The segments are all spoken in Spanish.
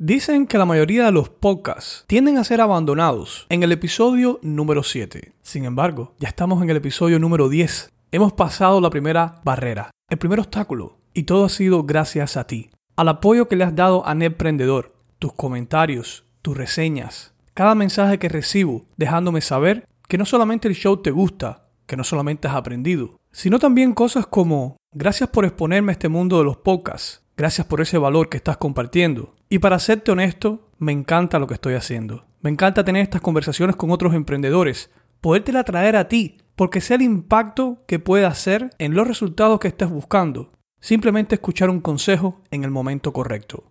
Dicen que la mayoría de los podcasts tienden a ser abandonados en el episodio número 7. Sin embargo, ya estamos en el episodio número 10. Hemos pasado la primera barrera, el primer obstáculo, y todo ha sido gracias a ti, al apoyo que le has dado a Netprendedor, tus comentarios, tus reseñas, cada mensaje que recibo dejándome saber que no solamente el show te gusta, que no solamente has aprendido, sino también cosas como gracias por exponerme a este mundo de los podcasts, gracias por ese valor que estás compartiendo, y para serte honesto, me encanta lo que estoy haciendo. Me encanta tener estas conversaciones con otros emprendedores, podértela traer a ti, porque sé el impacto que puede hacer en los resultados que estés buscando. Simplemente escuchar un consejo en el momento correcto.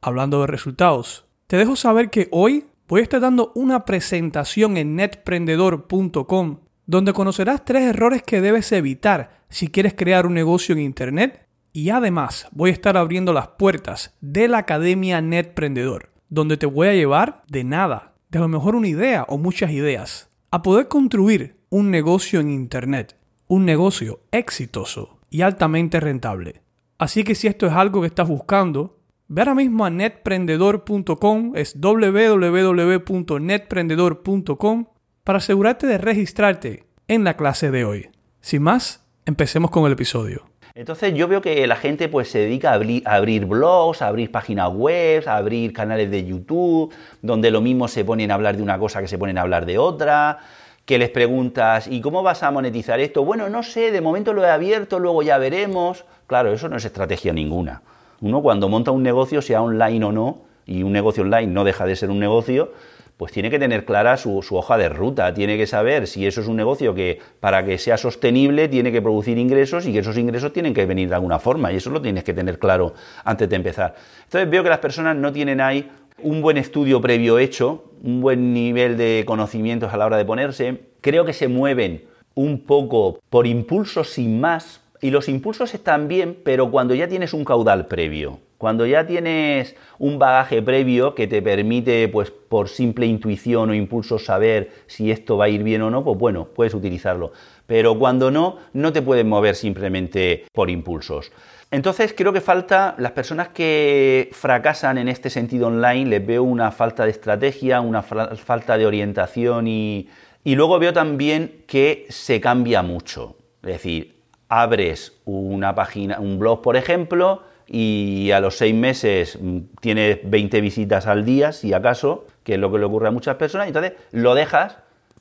Hablando de resultados, te dejo saber que hoy voy a estar dando una presentación en netprendedor.com donde conocerás tres errores que debes evitar si quieres crear un negocio en Internet y además voy a estar abriendo las puertas de la Academia Netprendedor, donde te voy a llevar de nada, de a lo mejor una idea o muchas ideas, a poder construir un negocio en Internet, un negocio exitoso y altamente rentable. Así que si esto es algo que estás buscando, ve ahora mismo a netprendedor.com, es www.netprendedor.com para asegurarte de registrarte en la clase de hoy. Sin más, empecemos con el episodio. Entonces yo veo que la gente pues se dedica a abrir, blogs, a abrir páginas web, a abrir canales de YouTube, donde lo mismo se ponen a hablar de una cosa que se ponen a hablar de otra, que les preguntas, ¿y cómo vas a monetizar esto? Bueno, no sé, de momento lo he abierto, luego ya veremos. Claro, eso no es estrategia ninguna. Uno cuando monta un negocio, sea online o no, y un negocio online no deja de ser un negocio, pues tiene que tener clara su, hoja de ruta, tiene que saber si eso es un negocio que para que sea sostenible tiene que producir ingresos y que esos ingresos tienen que venir de alguna forma y eso lo tienes que tener claro antes de empezar. Entonces veo que las personas no tienen ahí un buen estudio previo hecho, un buen nivel de conocimientos a la hora de ponerse, creo que se mueven un poco por impulsos sin más y los impulsos están bien, pero cuando ya tienes un caudal previo. Cuando ya tienes un bagaje previo que te permite, pues por simple intuición o impulso, saber si esto va a ir bien o no, pues bueno, puedes utilizarlo. Pero cuando no, no te puedes mover simplemente por impulsos. Entonces creo que falta, las personas que fracasan en este sentido online, les veo una falta de estrategia, una falta de orientación y, y luego veo también que se cambia mucho. Es decir, abres una página, un blog, por ejemplo, y a los seis meses mm, tienes 20 visitas al día, si acaso, que es lo que le ocurre a muchas personas, entonces lo dejas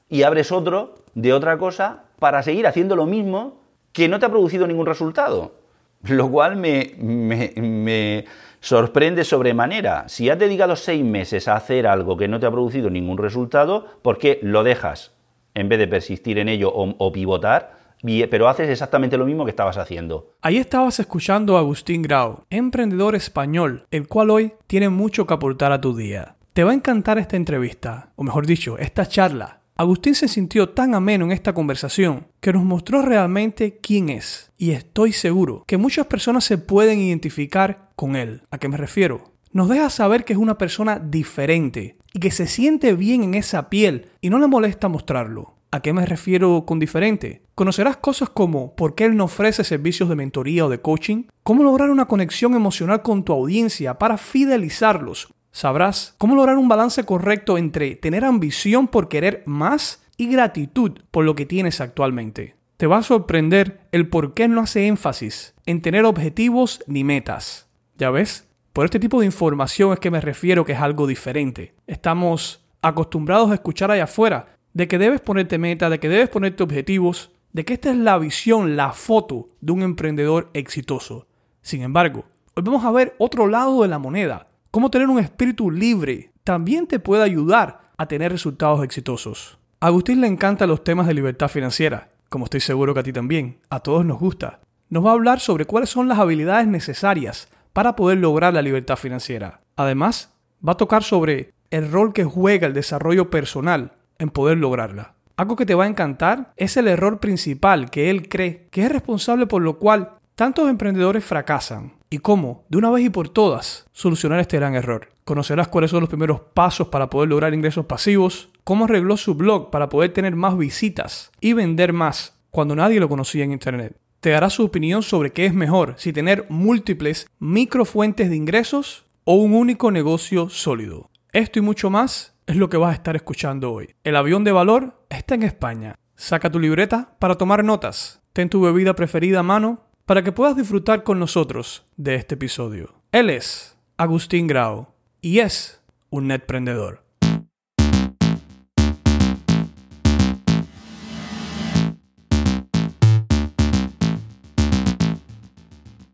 y abres otro de otra cosa para seguir haciendo lo mismo que no te ha producido ningún resultado. Lo cual me, me, sorprende sobremanera. Si has dedicado seis meses a hacer algo que no te ha producido ningún resultado, ¿por qué lo dejas en vez de persistir en ello o pivotar? Pero haces exactamente lo mismo que estabas haciendo. Ahí estabas escuchando a Agustín Grau, emprendedor español, el cual hoy tiene mucho que aportar a tu día. Te va a encantar esta entrevista, o mejor dicho, esta charla. Agustín se sintió tan ameno en esta conversación que nos mostró realmente quién es, y estoy seguro que muchas personas se pueden identificar con él. ¿A qué me refiero? Nos deja saber que es una persona diferente y que se siente bien en esa piel y no le molesta mostrarlo. ¿A qué me refiero con diferente? Conocerás cosas como por qué él no ofrece servicios de mentoría o de coaching, cómo lograr una conexión emocional con tu audiencia para fidelizarlos. Sabrás cómo lograr un balance correcto entre tener ambición por querer más y gratitud por lo que tienes actualmente. Te va a sorprender el por qué no hace énfasis en tener objetivos ni metas. ¿Ya ves? Por este tipo de información es que me refiero que es algo diferente. Estamos acostumbrados a escuchar allá afuera de que debes ponerte meta, de que debes ponerte objetivos, de que esta es la visión, la foto de un emprendedor exitoso. Sin embargo, hoy vamos a ver otro lado de la moneda. Cómo tener un espíritu libre también te puede ayudar a tener resultados exitosos. A Agustín le encantan los temas de libertad financiera, como estoy seguro que a ti también. A todos nos gusta. Nos va a hablar sobre cuáles son las habilidades necesarias para poder lograr la libertad financiera. Además, va a tocar sobre el rol que juega el desarrollo personal en poder lograrla. Algo que te va a encantar es el error principal que él cree que es responsable por lo cual tantos emprendedores fracasan y cómo, de una vez y por todas, solucionar este gran error. Conocerás cuáles son los primeros pasos para poder lograr ingresos pasivos, cómo arregló su blog para poder tener más visitas y vender más cuando nadie lo conocía en Internet. Te dará su opinión sobre qué es mejor, si tener múltiples microfuentes de ingresos o un único negocio sólido. Esto y mucho más es lo que vas a estar escuchando hoy. El avión de valor está en España. Saca tu libreta para tomar notas. Ten tu bebida preferida a mano para que puedas disfrutar con nosotros de este episodio. Él es Agustín Grau y es un netprendedor.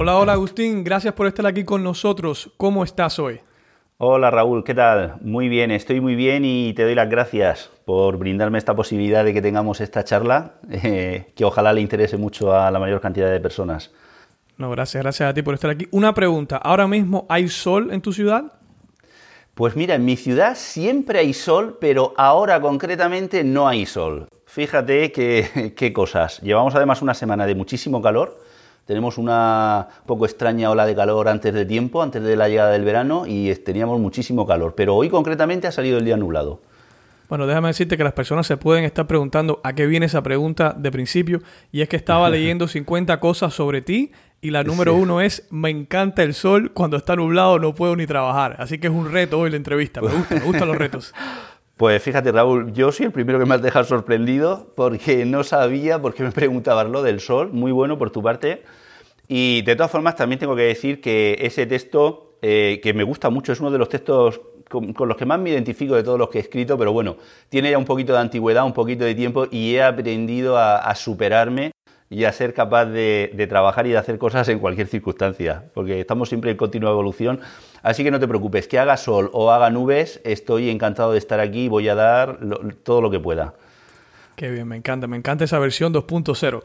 Hola, hola Agustín, gracias por estar aquí con nosotros. ¿Cómo estás hoy? Hola Raúl, ¿qué tal? Muy bien, estoy muy bien y te doy las gracias por brindarme esta posibilidad de que tengamos esta charla, eh, que ojalá le interese mucho a la mayor cantidad de personas. No, gracias, gracias a ti por estar aquí. Una pregunta, ¿ahora mismo hay sol en tu ciudad? Pues mira, en mi ciudad siempre hay sol, pero ahora concretamente no hay sol. Fíjate qué cosas. Llevamos además una semana de muchísimo calor tenemos una poco extraña ola de calor antes de tiempo, antes de la llegada del verano, y teníamos muchísimo calor. Pero hoy concretamente ha salido el día nublado. Bueno, déjame decirte que las personas se pueden estar preguntando a qué viene esa pregunta de principio, y es que estaba leyendo 50 cosas sobre ti, y la número uno es, me encanta el sol, cuando está nublado no puedo ni trabajar. Así que es un reto hoy la entrevista, me gusta, me gustan los retos. Pues fíjate, Raúl, yo soy el primero que me has dejado sorprendido porque no sabía por qué me preguntabas lo del sol. Muy bueno por tu parte. Y de todas formas, también tengo que decir que ese texto, eh, que me gusta mucho, es uno de los textos con, los que más me identifico de todos los que he escrito, pero bueno, tiene ya un poquito de antigüedad, un poquito de tiempo y he aprendido a, superarme y a ser capaz de, trabajar y de hacer cosas en cualquier circunstancia, porque estamos siempre en continua evolución Así que no te preocupes, que haga sol o haga nubes, estoy encantado de estar aquí y voy a dar todo lo que pueda. Qué bien, me encanta, me encanta esa versión 2.0.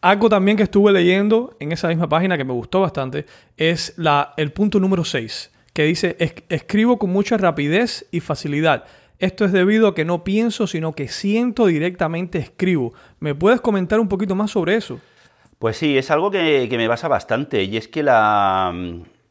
Algo también que estuve leyendo en esa misma página que me gustó bastante es la, el punto número 6, que dice, escribo con mucha rapidez y facilidad. Esto es debido a que no pienso, sino que siento directamente escribo. ¿Me puedes comentar un poquito más sobre eso? Pues sí, es algo que, me basa bastante y es que la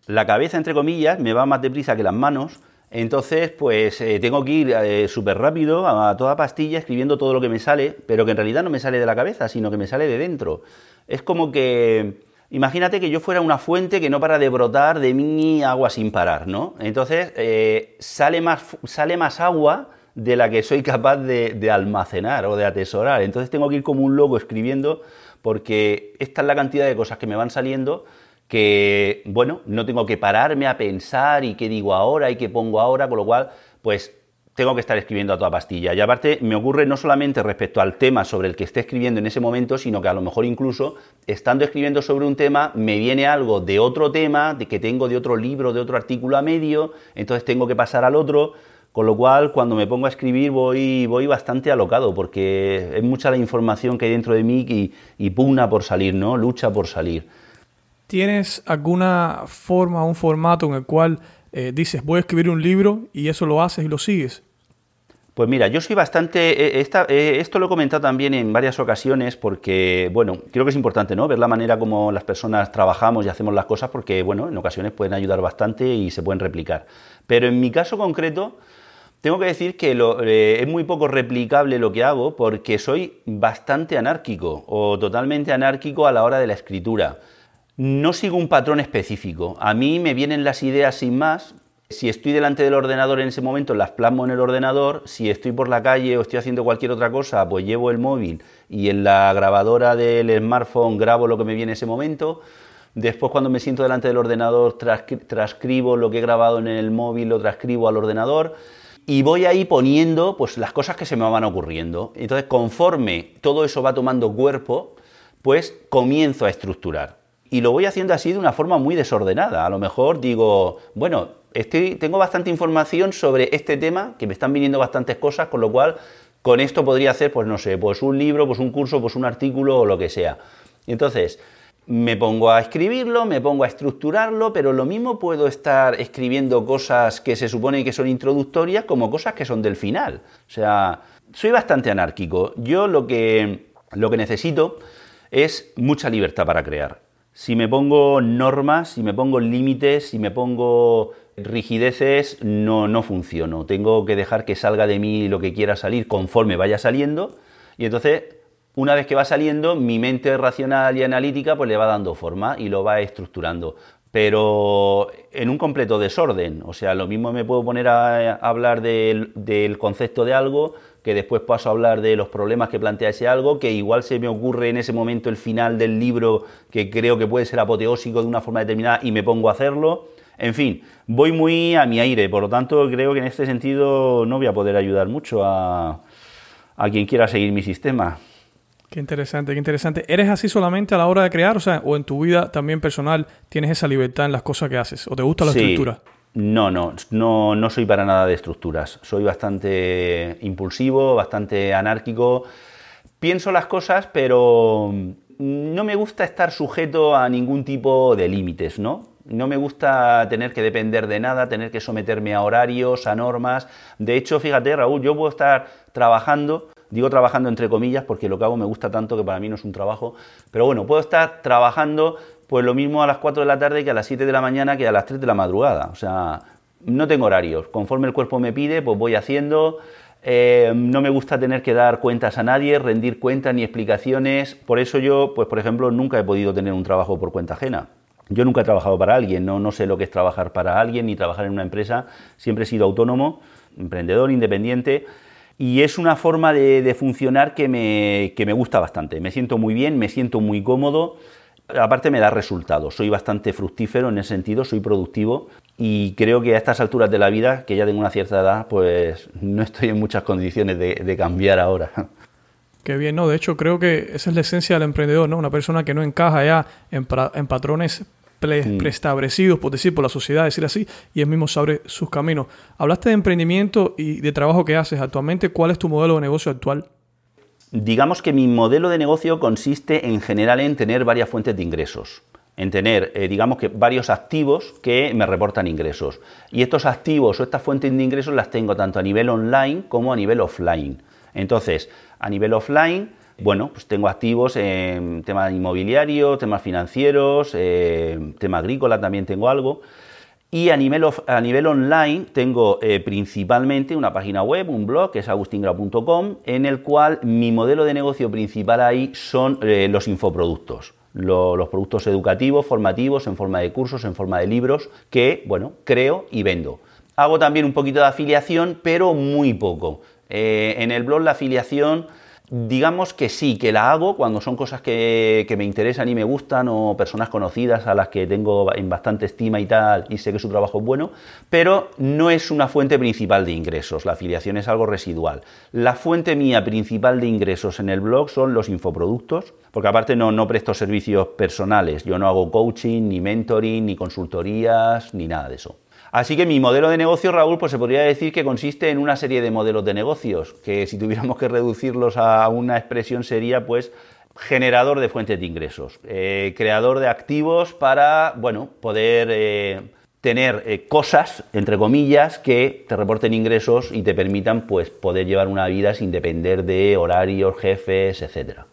la cabeza, entre comillas, me va más deprisa que las manos. Entonces, pues eh, tengo que ir eh, súper rápido a, toda pastilla escribiendo todo lo que me sale, pero que en realidad no me sale de la cabeza, sino que me sale de dentro. Es como que, imagínate que yo fuera una fuente que no para de brotar de mí agua sin parar, ¿no? Entonces, eh, sale, más, sale más agua de la que soy capaz de, de almacenar o de atesorar. Entonces tengo que ir como un loco escribiendo porque esta es la cantidad de cosas que me van saliendo que, bueno, no tengo que pararme a pensar y qué digo ahora y qué pongo ahora, con lo cual, pues tengo que estar escribiendo a toda pastilla. Y aparte me ocurre no solamente respecto al tema sobre el que esté escribiendo en ese momento, sino que a lo mejor incluso estando escribiendo sobre un tema me viene algo de otro tema, de que tengo de otro libro, de otro artículo a medio, entonces tengo que pasar al otro. Con lo cual, cuando me pongo a escribir voy, voy bastante alocado, porque es mucha la información que hay dentro de mí y, y pugna por salir, ¿no? Lucha por salir. ¿Tienes alguna forma, un formato en el cual eh, dices voy a escribir un libro y eso lo haces y lo sigues? Pues mira, yo soy bastante. Eh, eh, esto lo he comentado también en varias ocasiones porque, bueno, creo que es importante, ¿no? Ver la manera como las personas trabajamos y hacemos las cosas porque, bueno, en ocasiones pueden ayudar bastante y se pueden replicar. Pero en mi caso concreto, tengo que decir que es muy poco replicable lo que hago porque soy bastante anárquico o totalmente anárquico a la hora de la escritura. No sigo un patrón específico. A mí me vienen las ideas sin más. Si estoy delante del ordenador en ese momento, las plasmo en el ordenador. Si estoy por la calle o estoy haciendo cualquier otra cosa, pues llevo el móvil y en la grabadora del smartphone grabo lo que me viene en ese momento. Después, cuando me siento delante del ordenador, transcribo lo que he grabado en el móvil, lo transcribo al ordenador y voy ahí poniendo pues, las cosas que se me van ocurriendo. Entonces, conforme todo eso va tomando cuerpo, pues comienzo a estructurar y lo voy haciendo así de una forma muy desordenada. A lo mejor digo, bueno, estoy, tengo bastante información sobre este tema, que me están viniendo bastantes cosas, con lo cual con esto podría hacer, pues no sé, pues un libro, pues un curso, pues un artículo o lo que sea. Entonces, me pongo a escribirlo, me pongo a estructurarlo, pero lo mismo puedo estar escribiendo cosas que se supone que son introductorias como cosas que son del final. O sea, soy bastante anárquico. Yo lo que, lo que necesito es mucha libertad para crear. Si me pongo normas, si me pongo límites, si me pongo rigideces, no, no funciono. Tengo que dejar que salga de mí lo que quiera salir conforme vaya saliendo. Y entonces una vez que va saliendo, mi mente racional y analítica pues le va dando forma y lo va estructurando. Pero en un completo desorden. O sea, lo mismo me puedo poner a, hablar del, concepto de algo, que después paso a hablar de los problemas que plantea ese algo, que igual se me ocurre en ese momento el final del libro que creo que puede ser apoteósico de una forma determinada y me pongo a hacerlo. En fin, voy muy a mi aire, por lo tanto creo que en este sentido no voy a poder ayudar mucho a, a quien quiera seguir mi sistema. Qué interesante, qué interesante. ¿Eres así solamente a la hora de crear? O sea, o en tu vida también personal tienes esa libertad en las cosas que haces? ¿O te gusta la estructura? No, no, no, no soy para nada de estructuras. Soy bastante impulsivo, bastante anárquico. Pienso las cosas, pero no me gusta estar sujeto a ningún tipo de límites, ¿no? No me gusta tener que depender de nada, tener que someterme a horarios, a normas. De hecho, fíjate, Raúl, yo puedo estar trabajando Digo trabajando entre comillas porque lo que hago me gusta tanto que para mí no es un trabajo. Pero bueno, puedo estar trabajando pues lo mismo a las 4 de la tarde que a las 7 de la mañana que a las 3 de la madrugada. O sea, no tengo horarios. Conforme el cuerpo me pide, pues voy haciendo. Eh, no me gusta tener que dar cuentas a nadie, rendir cuentas ni explicaciones. Por eso yo, pues por ejemplo, nunca he podido tener un trabajo por cuenta ajena. Yo nunca he trabajado para alguien, no, no sé lo que es trabajar para alguien ni trabajar en una empresa. Siempre he sido autónomo, emprendedor, independiente y es una forma de, funcionar que me, me, gusta bastante. Me siento muy bien, me siento muy cómodo. Aparte me da resultados, soy bastante fructífero en ese sentido, soy productivo y creo que a estas alturas de la vida, que ya tengo una cierta edad, pues no estoy en muchas condiciones de, cambiar ahora. Qué bien, no, de hecho creo que esa es la esencia del emprendedor, ¿no? Una persona que no encaja ya en, en patrones Mm. preestablecidos, por decir, por la sociedad, decir así, y él mismo sabe sus caminos. Hablaste de emprendimiento y de trabajo que haces actualmente. ¿Cuál es tu modelo de negocio actual? Digamos que mi modelo de negocio consiste en general en tener varias fuentes de ingresos en tener, eh, digamos que, varios activos que me reportan ingresos. Y estos activos o estas fuentes de ingresos las tengo tanto a nivel online como a nivel offline. Entonces, a nivel offline, bueno, pues tengo activos en tema inmobiliario, temas financieros, eh, tema agrícola también tengo algo. Y a nivel, a nivel online tengo eh, principalmente una página web, un blog, que es agustingrau.com, en el cual mi modelo de negocio principal ahí son eh, los infoproductos. los productos educativos, formativos, en forma de cursos, en forma de libros, que, bueno, creo y vendo. Hago también un poquito de afiliación, pero muy poco. en el blog la afiliación Digamos que sí, que la hago cuando son cosas que, me interesan y me gustan o personas conocidas a las que tengo en bastante estima y tal y sé que su trabajo es bueno, pero no es una fuente principal de ingresos, la afiliación es algo residual. La fuente mía principal de ingresos en el blog son los infoproductos, porque aparte no, no presto servicios personales, yo no hago coaching, ni mentoring, ni consultorías, ni nada de eso. Así que mi modelo de negocio, Raúl, pues se podría decir que consiste en una serie de modelos de negocios, que si tuviéramos que reducirlos a una expresión sería pues generador de fuentes de ingresos, eh, creador de activos para, bueno, poder eh, tener eh, cosas, entre comillas, que te reporten ingresos y te permitan pues poder llevar una vida sin depender de horarios, jefes, etcétera.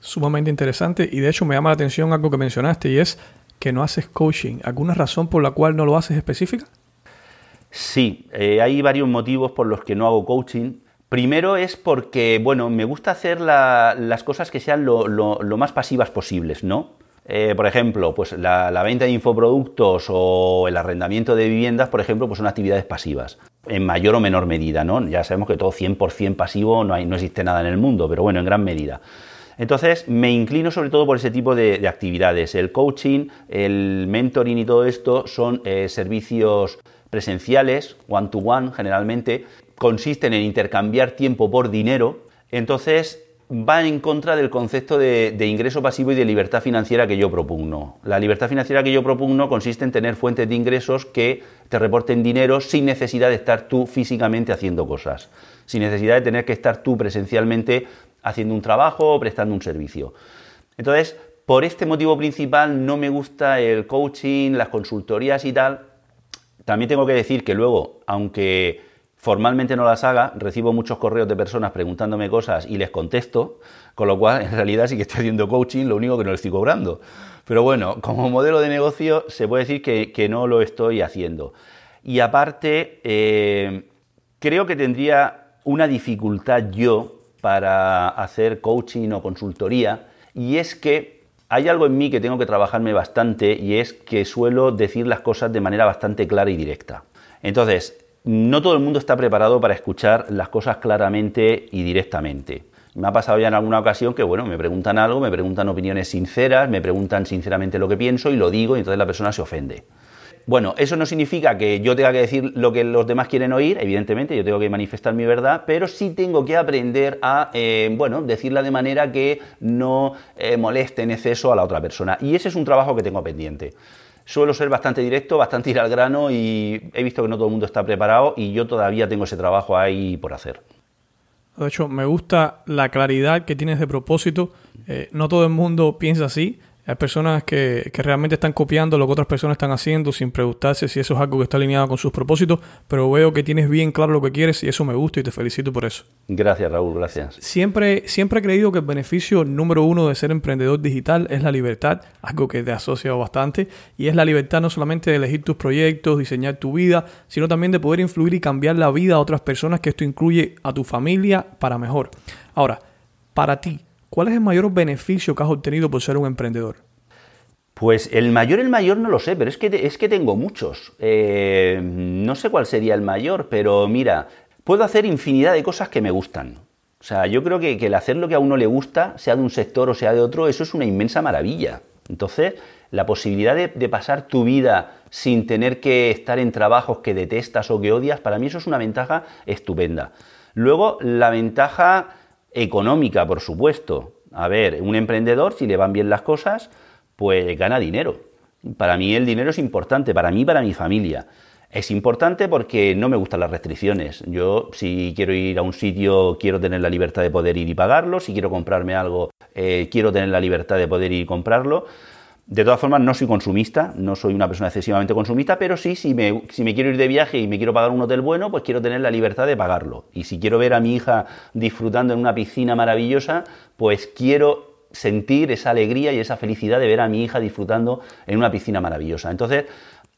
Sumamente interesante y de hecho me llama la atención algo que mencionaste y es que no haces coaching. ¿Alguna razón por la cual no lo haces específica? Sí, eh, hay varios motivos por los que no hago coaching. Primero es porque, bueno, me gusta hacer las cosas que sean lo, más pasivas posibles, ¿no? Eh, por ejemplo, pues la, venta de infoproductos o el arrendamiento de viviendas, por ejemplo, pues son actividades pasivas, en mayor o menor medida, ¿no? Ya sabemos que todo 100% pasivo no, hay, no existe nada en el mundo, pero bueno, en gran medida. Entonces me inclino sobre todo por ese tipo de, actividades. El coaching, el mentoring y todo esto son eh, servicios presenciales, one to one generalmente, consisten en intercambiar tiempo por dinero. Entonces va en contra del concepto de, de, ingreso pasivo y de libertad financiera que yo propugno. La libertad financiera que yo propugno consiste en tener fuentes de ingresos que te reporten dinero sin necesidad de estar tú físicamente haciendo cosas, sin necesidad de tener que estar tú presencialmente haciendo un trabajo o prestando un servicio. Entonces, por este motivo principal no me gusta el coaching, las consultorías y tal. También tengo que decir que luego, aunque formalmente no las haga, recibo muchos correos de personas preguntándome cosas y les contesto, con lo cual en realidad sí que estoy haciendo coaching, lo único que no le estoy cobrando. Pero bueno, como modelo de negocio se puede decir que, no lo estoy haciendo. Y aparte, eh, creo que tendría una dificultad yo para hacer coaching o consultoría, y es que hay algo en mí que tengo que trabajarme bastante y es que suelo decir las cosas de manera bastante clara y directa. Entonces, no todo el mundo está preparado para escuchar las cosas claramente y directamente. Me ha pasado ya en alguna ocasión que, bueno, me preguntan algo, me preguntan opiniones sinceras, me preguntan sinceramente lo que pienso y lo digo y entonces la persona se ofende. Bueno, eso no significa que yo tenga que decir lo que los demás quieren oír, evidentemente, yo tengo que manifestar mi verdad, pero sí tengo que aprender a, eh, bueno, decirla de manera que no eh, moleste en exceso a la otra persona. Y ese es un trabajo que tengo pendiente. Suelo ser bastante directo, bastante ir al grano y he visto que no todo el mundo está preparado y yo todavía tengo ese trabajo ahí por hacer. De hecho, me gusta la claridad que tienes de propósito. Eh, no todo el mundo piensa así. Hay personas que, realmente están copiando lo que otras personas están haciendo sin preguntarse si eso es algo que está alineado con sus propósitos, pero veo que tienes bien claro lo que quieres y eso me gusta y te felicito por eso. Gracias, Raúl, gracias. Siempre, siempre he creído que el beneficio número uno de ser emprendedor digital es la libertad, algo que te asocia bastante, y es la libertad no solamente de elegir tus proyectos, diseñar tu vida, sino también de poder influir y cambiar la vida a otras personas, que esto incluye a tu familia para mejor. Ahora, para ti, ¿Cuál es el mayor beneficio que has obtenido por ser un emprendedor? Pues el mayor, el mayor no lo sé, pero es que, es que tengo muchos. Eh, no sé cuál sería el mayor, pero mira, puedo hacer infinidad de cosas que me gustan. O sea, yo creo que, el hacer lo que a uno le gusta, sea de un sector o sea de otro, eso es una inmensa maravilla. Entonces, la posibilidad de, de, pasar tu vida sin tener que estar en trabajos que detestas o que odias, para mí eso es una ventaja estupenda. Luego, la ventaja económica, por supuesto. A ver, un emprendedor, si le van bien las cosas, pues gana dinero. Para mí el dinero es importante, para mí para mi familia. Es importante porque no me gustan las restricciones. Yo si quiero ir a un sitio quiero tener la libertad de poder ir y pagarlo, si quiero comprarme algo eh, quiero tener la libertad de poder ir y comprarlo. De todas formas, no soy consumista, no soy una persona excesivamente consumista, pero sí, si me, si me quiero ir de viaje y me quiero pagar un hotel bueno, pues quiero tener la libertad de pagarlo. Y si quiero ver a mi hija disfrutando en una piscina maravillosa, pues quiero sentir esa alegría y esa felicidad de ver a mi hija disfrutando en una piscina maravillosa. Entonces,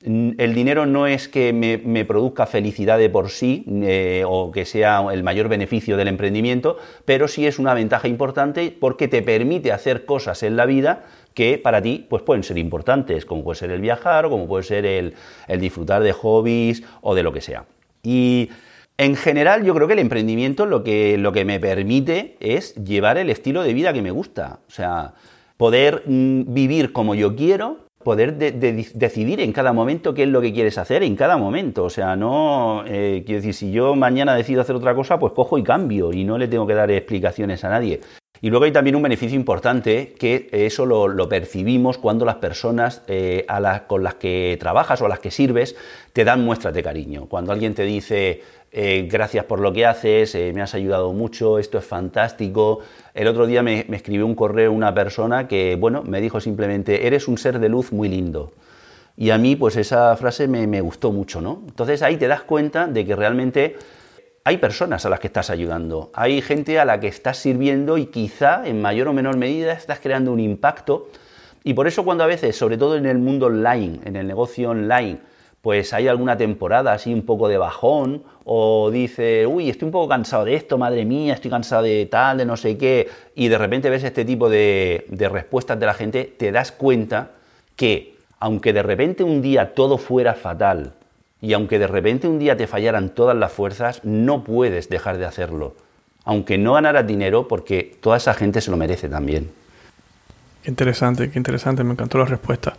el dinero no es que me, produzca felicidad de por sí eh, o que sea el mayor beneficio del emprendimiento, pero sí es una ventaja importante porque te permite hacer cosas en la vida que para ti pues pueden ser importantes, como puede ser el viajar o como puede ser el, disfrutar de hobbies o de lo que sea. Y en general yo creo que el emprendimiento lo que, lo que me permite es llevar el estilo de vida que me gusta, o sea, poder mm, vivir como yo quiero, poder decidir en cada momento qué es lo que quieres hacer en cada momento. O sea, no, eh, quiero decir, si yo mañana decido hacer otra cosa, pues cojo y cambio y no le tengo que dar explicaciones a nadie. Y luego hay también un beneficio importante que eso lo, percibimos cuando las personas eh, con las que trabajas o a las que sirves te dan muestras de cariño. Cuando alguien te dice eh, gracias por lo que haces, eh, me has ayudado mucho, esto es fantástico. El otro día me, escribió un correo una persona que, bueno, me dijo simplemente, eres un ser de luz muy lindo. Y a mí, pues esa frase me, me gustó mucho, ¿no? Entonces ahí te das cuenta de que realmente hay personas a las que estás ayudando, hay gente a la que estás sirviendo y quizá en mayor o menor medida estás creando un impacto. Y por eso cuando a veces, sobre todo en el mundo online, en el negocio online, pues hay alguna temporada así un poco de bajón o dice, uy, estoy un poco cansado de esto, madre mía, estoy cansado de tal, de no sé qué, y de repente ves este tipo de, de respuestas de la gente, te das cuenta que aunque de repente un día todo fuera fatal, y aunque de repente un día te fallaran todas las fuerzas, no puedes dejar de hacerlo. Aunque no ganaras dinero, porque toda esa gente se lo merece también. Qué interesante, qué interesante, me encantó la respuesta.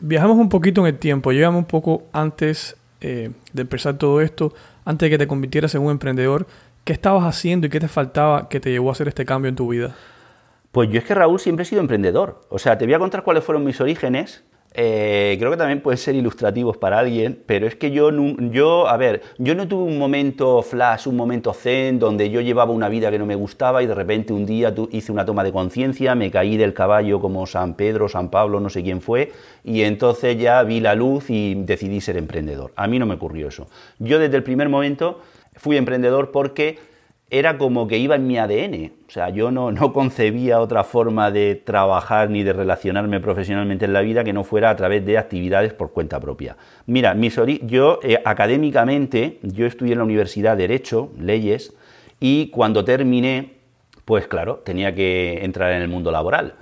Viajamos un poquito en el tiempo, llegamos un poco antes eh, de empezar todo esto, antes de que te convirtieras en un emprendedor. ¿Qué estabas haciendo y qué te faltaba que te llevó a hacer este cambio en tu vida? Pues yo es que Raúl siempre he sido emprendedor. O sea, te voy a contar cuáles fueron mis orígenes eh, creo que también pueden ser ilustrativos para alguien, pero es que yo, yo, a ver, yo no tuve un momento flash, un momento zen, donde yo llevaba una vida que no me gustaba y de repente un día hice una toma de conciencia, me caí del caballo como San Pedro, San Pablo, no sé quién fue, y entonces ya vi la luz y decidí ser emprendedor. A mí no me ocurrió eso. Yo desde el primer momento fui emprendedor porque era como que iba en mi ADN. O sea, yo no, no, concebía otra forma de trabajar ni de relacionarme profesionalmente en la vida que no fuera a través de actividades por cuenta propia. Mira, yo eh, académicamente, yo estudié en la Universidad de Derecho, Leyes, y cuando terminé, pues claro, tenía que entrar en el mundo laboral.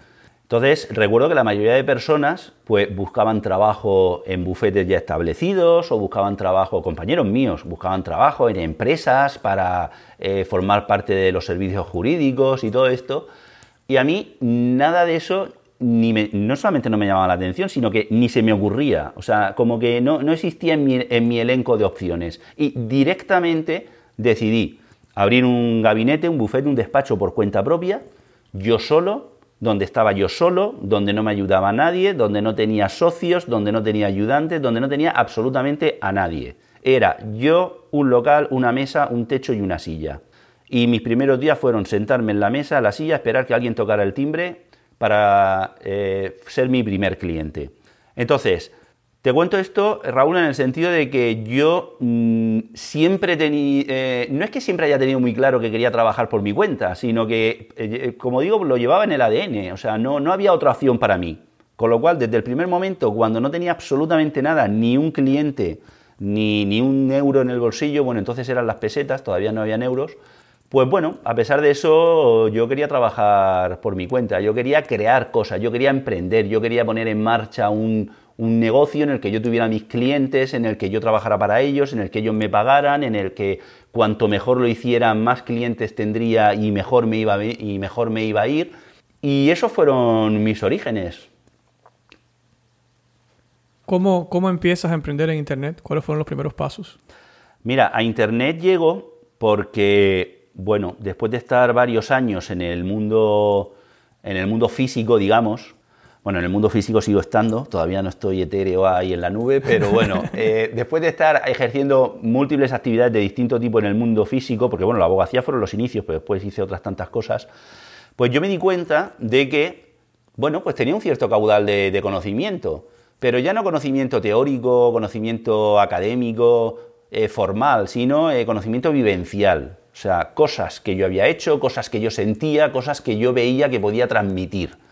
Entonces, recuerdo que la mayoría de personas pues, buscaban trabajo en bufetes ya establecidos o buscaban trabajo, compañeros míos, buscaban trabajo en empresas para eh, formar parte de los servicios jurídicos y todo esto. Y a mí nada de eso ni no solamente no me llamaba la atención, sino que ni se me ocurría. O sea, como que no, no existía en mi, en mi elenco de opciones. Y directamente decidí abrir un gabinete, un bufete, un despacho por cuenta propia, yo solo, donde estaba yo solo, donde no me ayudaba nadie, donde no tenía socios, donde no tenía ayudantes, donde no tenía absolutamente a nadie. Era yo, un local, una mesa, un techo y una silla. Y mis primeros días fueron sentarme en la mesa, la silla, esperar que alguien tocara el timbre para eh, ser mi primer cliente. Entonces, te cuento esto, Raúl, en el sentido de que yo mm, siempre tenía, eh, no es que siempre haya tenido muy claro que quería trabajar por mi cuenta, sino que, eh, como digo, lo llevaba en el ADN, o sea, no, no había otra opción para mí. Con lo cual, desde el primer momento, cuando no tenía absolutamente nada, ni un cliente, ni, ni un euro en el bolsillo, bueno, entonces eran las pesetas, todavía no habían euros, pues bueno, a pesar de eso, yo quería trabajar por mi cuenta, yo quería crear cosas, yo quería emprender, yo quería poner en marcha un, un negocio en el que yo tuviera mis clientes, en el que yo trabajara para ellos, en el que ellos me pagaran, en el que cuanto mejor lo hiciera, más clientes tendría y mejor me iba a, y mejor me iba a ir. Y esos fueron mis orígenes. ¿Cómo, ¿Cómo empiezas a emprender en Internet? ¿Cuáles fueron los primeros pasos? Mira, a Internet llego porque, bueno, después de estar varios años en el mundo, en el mundo físico, digamos, bueno, en el mundo físico sigo estando, todavía no estoy etéreo ahí en la nube, pero bueno, eh, después de estar ejerciendo múltiples actividades de distinto tipo en el mundo físico, porque bueno, la abogacía fueron los inicios, pero después hice otras tantas cosas, pues yo me di cuenta de que, bueno, pues tenía un cierto caudal de, conocimiento, pero ya no conocimiento teórico, conocimiento académico, eh, formal, sino eh, conocimiento vivencial. O sea, cosas que yo había hecho, cosas que yo sentía, cosas que yo veía que podía transmitir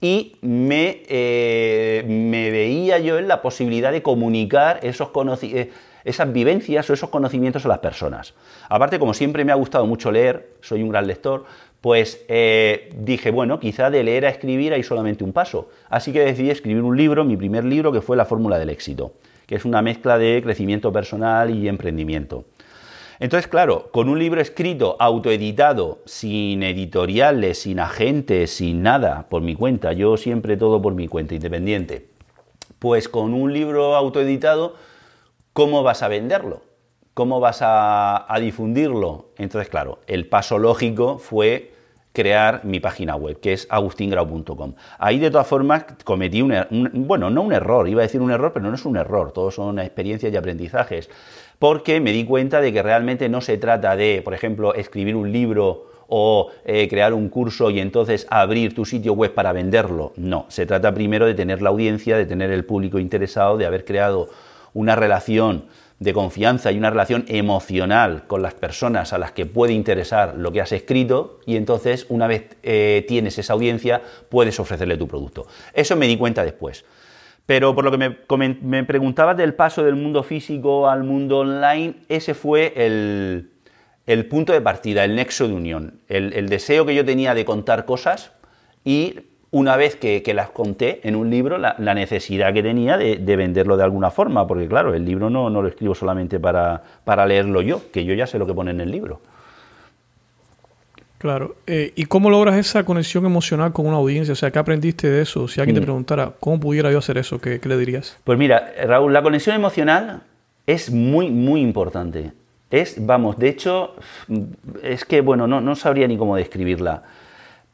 y me, eh, me veía yo en la posibilidad de comunicar esos eh, esas vivencias o esos conocimientos a las personas. Aparte, como siempre me ha gustado mucho leer, soy un gran lector, pues eh, dije, bueno, quizá de leer a escribir hay solamente un paso. Así que decidí escribir un libro, mi primer libro, que fue La Fórmula del Éxito, que es una mezcla de crecimiento personal y emprendimiento. Entonces, claro, con un libro escrito, autoeditado, sin editoriales, sin agentes, sin nada, por mi cuenta, yo siempre todo por mi cuenta, independiente, pues con un libro autoeditado, ¿cómo vas a venderlo? ¿Cómo vas a, difundirlo? Entonces, claro, el paso lógico fue crear mi página web, que es agustingrau.com. Ahí, de todas formas, cometí un, er-, un, bueno, no un error, iba a decir un error, pero no es un error, todos son experiencias y aprendizajes porque me di cuenta de que realmente no se trata de, por ejemplo, escribir un libro o eh, crear un curso y entonces abrir tu sitio web para venderlo. No, se trata primero de tener la audiencia, de tener el público interesado, de haber creado una relación de confianza y una relación emocional con las personas a las que puede interesar lo que has escrito y entonces una vez eh, tienes esa audiencia puedes ofrecerle tu producto. Eso me di cuenta después. Pero por lo que me, me preguntabas del paso del mundo físico al mundo online, ese fue el, punto de partida, el nexo de unión, el, deseo que yo tenía de contar cosas y una vez que, las conté en un libro, la, necesidad que tenía de, venderlo de alguna forma, porque claro, el libro no, no lo escribo solamente para, para leerlo yo, que yo ya sé lo que pone en el libro. Claro. Eh, ¿Y cómo logras esa conexión emocional con una audiencia? O sea, ¿qué aprendiste de eso? Si alguien te mm. preguntara, ¿cómo pudiera yo hacer eso? ¿Qué, le dirías? Pues mira, Raúl, la conexión emocional es muy, muy importante. Es, vamos, de hecho, es que, bueno, no, no sabría ni cómo describirla.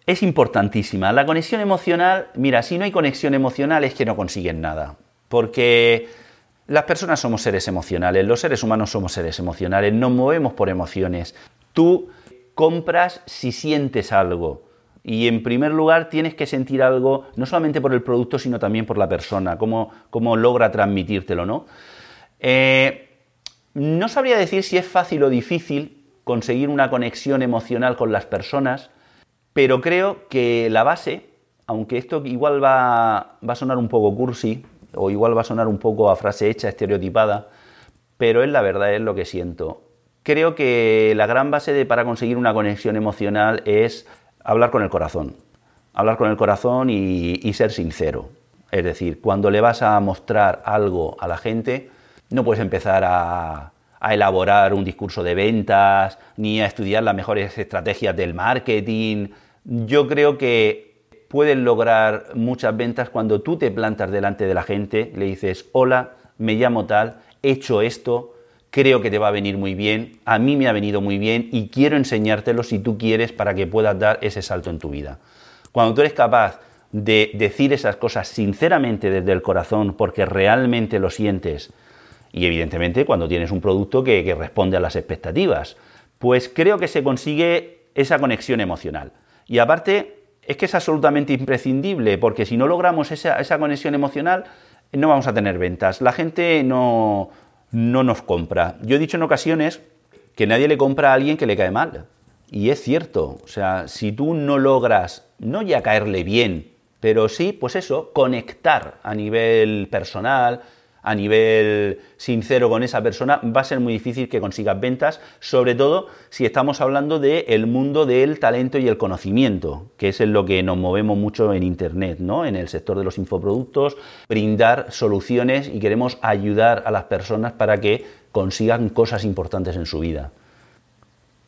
es importantísima. La conexión emocional, mira, si no hay conexión emocional es que no consiguen nada. Porque las personas somos seres emocionales, los seres humanos somos seres emocionales, nos movemos por emociones. Tú compras si sientes algo. Y en primer lugar tienes que sentir algo, no solamente por el producto, sino también por la persona, cómo, cómo logra transmitírtelo, ¿no? Eh, no sabría decir si es fácil o difícil conseguir una conexión emocional con las personas, pero creo que la base, aunque esto igual va, va a sonar un poco cursi, o igual va a sonar un poco a frase hecha, estereotipada, pero es la verdad, es lo que siento. Creo que la gran base para conseguir una conexión emocional es hablar con el corazón. Hablar con el corazón y, ser sincero. Es decir, cuando le vas a mostrar algo a la gente, no puedes empezar a, a elaborar un discurso de ventas, ni a estudiar las mejores estrategias del marketing. Yo creo que puedes lograr muchas ventas cuando tú te plantas delante de la gente, le dices, hola, me llamo tal, he hecho esto, creo que te va a venir muy bien, a mí me ha venido muy bien y quiero enseñártelo si tú quieres para que puedas dar ese salto en tu vida. Cuando tú eres capaz de decir esas cosas sinceramente desde el corazón porque realmente lo sientes y evidentemente cuando tienes un producto que, responde a las expectativas, pues creo que se consigue esa conexión emocional. Y aparte es que es absolutamente imprescindible porque si no logramos esa, esa conexión emocional no vamos a tener ventas. La gente no, no nos compra. Yo he dicho en ocasiones que nadie le compra a alguien que le cae mal. Y es cierto, o sea, si tú no logras, no ya caerle bien, pero sí, pues eso, conectar a nivel personal, a nivel sincero con esa persona, va a ser muy difícil que consigas ventas, sobre todo si estamos hablando del mundo del talento y el conocimiento, que es en lo que nos movemos mucho en Internet, ¿no? en el sector de los infoproductos, brindar soluciones y queremos ayudar a las personas para que consigan cosas importantes en su vida.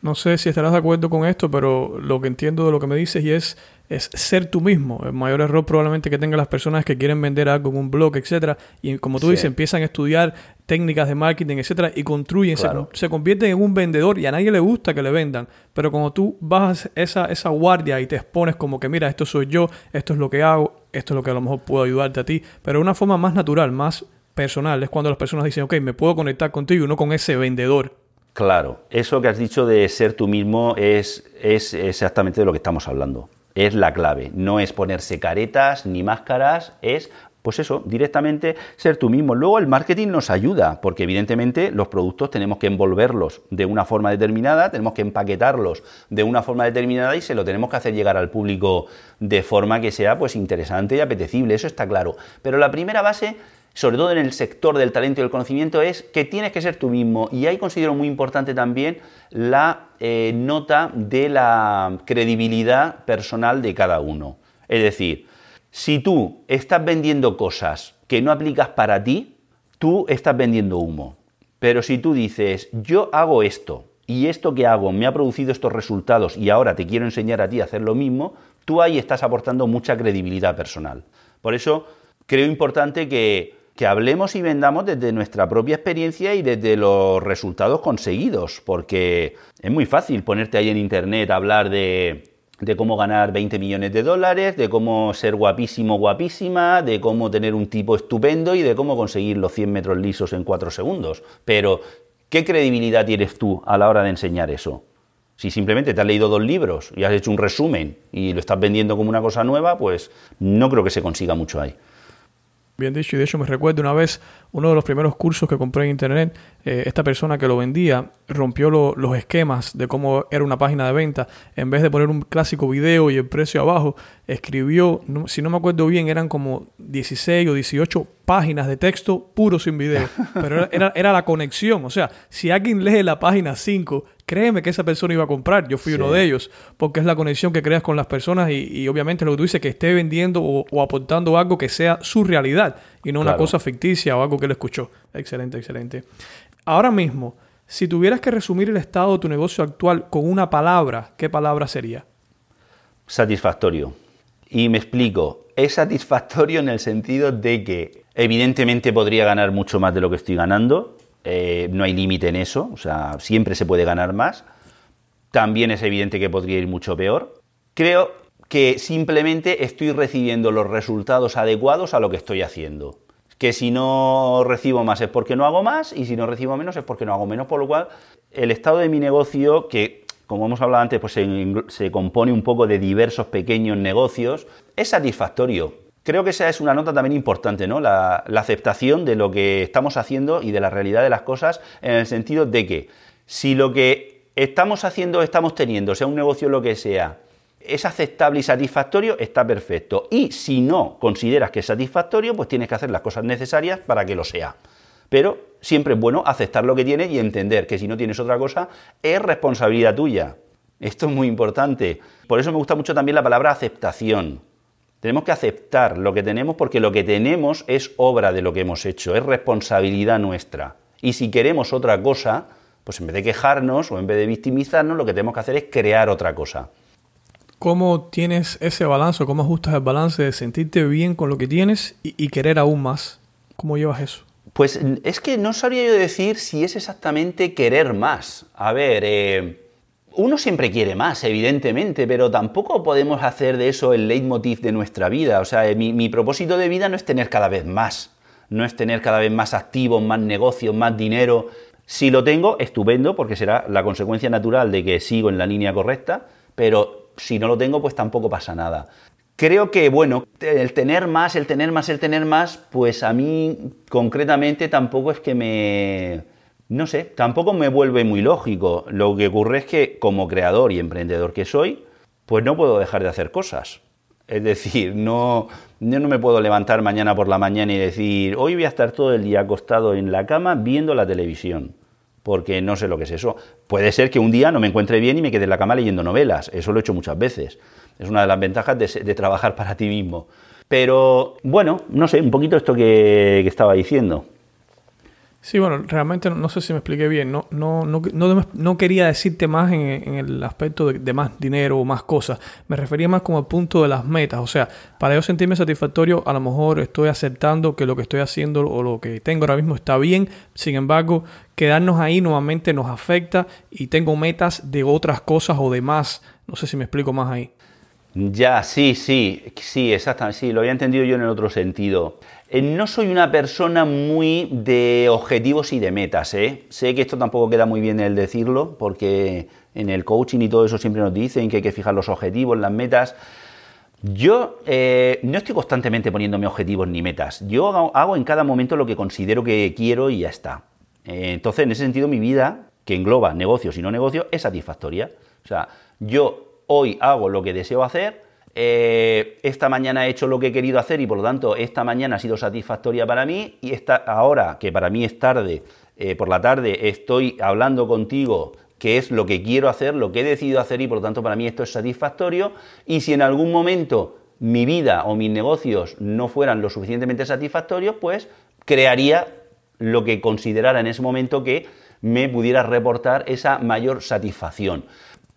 No sé si estarás de acuerdo con esto, pero lo que entiendo de lo que me dices y es es ser tú mismo. El mayor error probablemente que tengan las personas que quieren vender algo en un blog, etcétera, y como tú dices, empiezan a estudiar técnicas de marketing, etcétera, y construyen, se, convierten en un vendedor y a nadie le gusta que le vendan. Pero cuando tú bajas esa, esa guardia y te expones como que, mira, esto soy yo, esto es lo que hago, esto es lo que a lo mejor puedo ayudarte a ti, pero de una forma más natural, más personal, es cuando las personas dicen, ok, me puedo conectar contigo y no con ese vendedor. Claro, eso que has dicho de ser tú mismo es, es exactamente de lo que estamos hablando es la clave. No es ponerse caretas ni máscaras, es pues eso, directamente ser tú mismo. Luego el marketing nos ayuda, porque evidentemente los productos tenemos que envolverlos de una forma determinada, tenemos que empaquetarlos de una forma determinada y se lo tenemos que hacer llegar al público de forma que sea pues interesante y apetecible, eso está claro. Pero la primera base sobre todo en el sector del talento y el conocimiento, es que tienes que ser tú mismo. Y ahí considero muy importante también la eh, nota de la credibilidad personal de cada uno. Es decir, si tú estás vendiendo cosas que no aplicas para ti, tú estás vendiendo humo. Pero si tú dices, yo hago esto y esto que hago me ha producido estos resultados y ahora te quiero enseñar a ti a hacer lo mismo, tú ahí estás aportando mucha credibilidad personal. Por eso creo importante que que hablemos y vendamos desde nuestra propia experiencia y desde los resultados conseguidos, porque es muy fácil ponerte ahí en internet a hablar de, cómo ganar 20 millones de dólares, de cómo ser guapísimo, guapísima, de cómo tener un tipo estupendo y de cómo conseguir los 100 metros lisos en 4 segundos. Pero, ¿qué credibilidad tienes tú a la hora de enseñar eso? Si simplemente te has leído dos libros y has hecho un resumen y lo estás vendiendo como una cosa nueva, pues no creo que se consiga mucho ahí. Bien dicho, y de hecho me recuerdo una vez uno de los primeros cursos que compré en internet, eh, esta persona que lo vendía rompió los esquemas de cómo era una página de venta. En vez de poner un clásico video y el precio abajo, escribió, si no me acuerdo bien, eran como 16 o 18 páginas de texto puro sin video. Pero era, era, la conexión. O sea, si alguien lee la página 5, créeme que esa persona iba a comprar. Yo fui uno de ellos. Porque es la conexión que creas con las personas y, obviamente lo que tú dices, que esté vendiendo o, aportando algo que sea su realidad y no una cosa ficticia o algo que él escuchó. Excelente, excelente. Ahora mismo, si tuvieras que resumir el estado de tu negocio actual con una palabra, ¿qué palabra sería? Satisfactorio. Y me explico, es satisfactorio en el sentido de que evidentemente podría ganar mucho más de lo que estoy ganando, eh, no hay límite en eso, o sea, siempre se puede ganar más. También es evidente que podría ir mucho peor. Creo que simplemente estoy recibiendo los resultados adecuados a lo que estoy haciendo. Que si no recibo más es porque no hago más y si no recibo menos es porque no hago menos, por lo cual el estado de mi negocio, que como hemos hablado antes, pues se, compone un poco de diversos pequeños negocios, es satisfactorio. Creo que esa es una nota también importante, ¿no? La, aceptación de lo que estamos haciendo y de la realidad de las cosas en el sentido de que si lo que estamos haciendo, estamos teniendo, sea un negocio lo que sea, es aceptable y satisfactorio, está perfecto. Y si no consideras que es satisfactorio, pues tienes que hacer las cosas necesarias para que lo sea. Pero siempre es bueno aceptar lo que tienes y entender que si no tienes otra cosa, es responsabilidad tuya. Esto es muy importante. Por eso me gusta mucho también la palabra aceptación. Tenemos que aceptar lo que tenemos porque lo que tenemos es obra de lo que hemos hecho, es responsabilidad nuestra. Y si queremos otra cosa, pues en vez de quejarnos o en vez de victimizarnos, lo que tenemos que hacer es crear otra cosa. ¿Cómo tienes ese balance cómo ajustas el balance de sentirte bien con lo que tienes y, querer aún más? ¿Cómo llevas eso? Pues es que no sabría yo decir si es exactamente querer más. A ver, eh, uno siempre quiere más, evidentemente, pero tampoco podemos hacer de eso el leitmotiv de nuestra vida. O sea, mi, mi propósito de vida no es tener cada vez más, no es tener cada vez más activos, más negocios, más dinero. Si lo tengo, estupendo, porque será la consecuencia natural de que sigo en la línea correcta, pero si no lo tengo, pues tampoco pasa nada. Creo que, bueno, el tener más, el tener más, el tener más, pues a mí concretamente tampoco es que me... No sé, tampoco me vuelve muy lógico. Lo que ocurre es que como creador y emprendedor que soy, pues no puedo dejar de hacer cosas. Es decir, no, yo no me puedo levantar mañana por la mañana y decir, hoy voy a estar todo el día acostado en la cama viendo la televisión porque no sé lo que es eso. Puede ser que un día no me encuentre bien y me quede en la cama leyendo novelas, eso lo he hecho muchas veces. Es una de las ventajas de, trabajar para ti mismo. Pero bueno, no sé, un poquito esto que estaba diciendo. Sí, bueno, realmente no, sé si me expliqué bien. No, no, no, no, quería decirte más en, el aspecto de, más dinero o más cosas. Me refería más como al punto de las metas. O sea, para yo sentirme satisfactorio, a lo mejor estoy aceptando que lo que estoy haciendo o lo que tengo ahora mismo está bien. Sin embargo, quedarnos ahí nuevamente nos afecta y tengo metas de otras cosas o de más. No sé si me explico más ahí. Ya, sí, sí, sí, exactamente, sí, lo había entendido yo en el otro sentido. Eh, no soy una persona muy de objetivos y de metas, ¿eh? Sé que esto tampoco queda muy bien el decirlo, porque en el coaching y todo eso siempre nos dicen que hay que fijar los objetivos, las metas. Yo eh, no estoy constantemente poniéndome objetivos ni metas. Yo hago, en cada momento lo que considero que quiero y ya está. Eh, entonces, en ese sentido, mi vida, que engloba negocios y no negocios, es satisfactoria. O sea, yo hoy hago lo que deseo hacer, eh, esta mañana he hecho lo que he querido hacer y por lo tanto esta mañana ha sido satisfactoria para mí y esta, ahora que para mí es tarde, eh, por la tarde estoy hablando contigo que es lo que quiero hacer, lo que he decidido hacer y por lo tanto para mí esto es satisfactorio y si en algún momento mi vida o mis negocios no fueran lo suficientemente satisfactorios, pues crearía lo que considerara en ese momento que me pudiera reportar esa mayor satisfacción.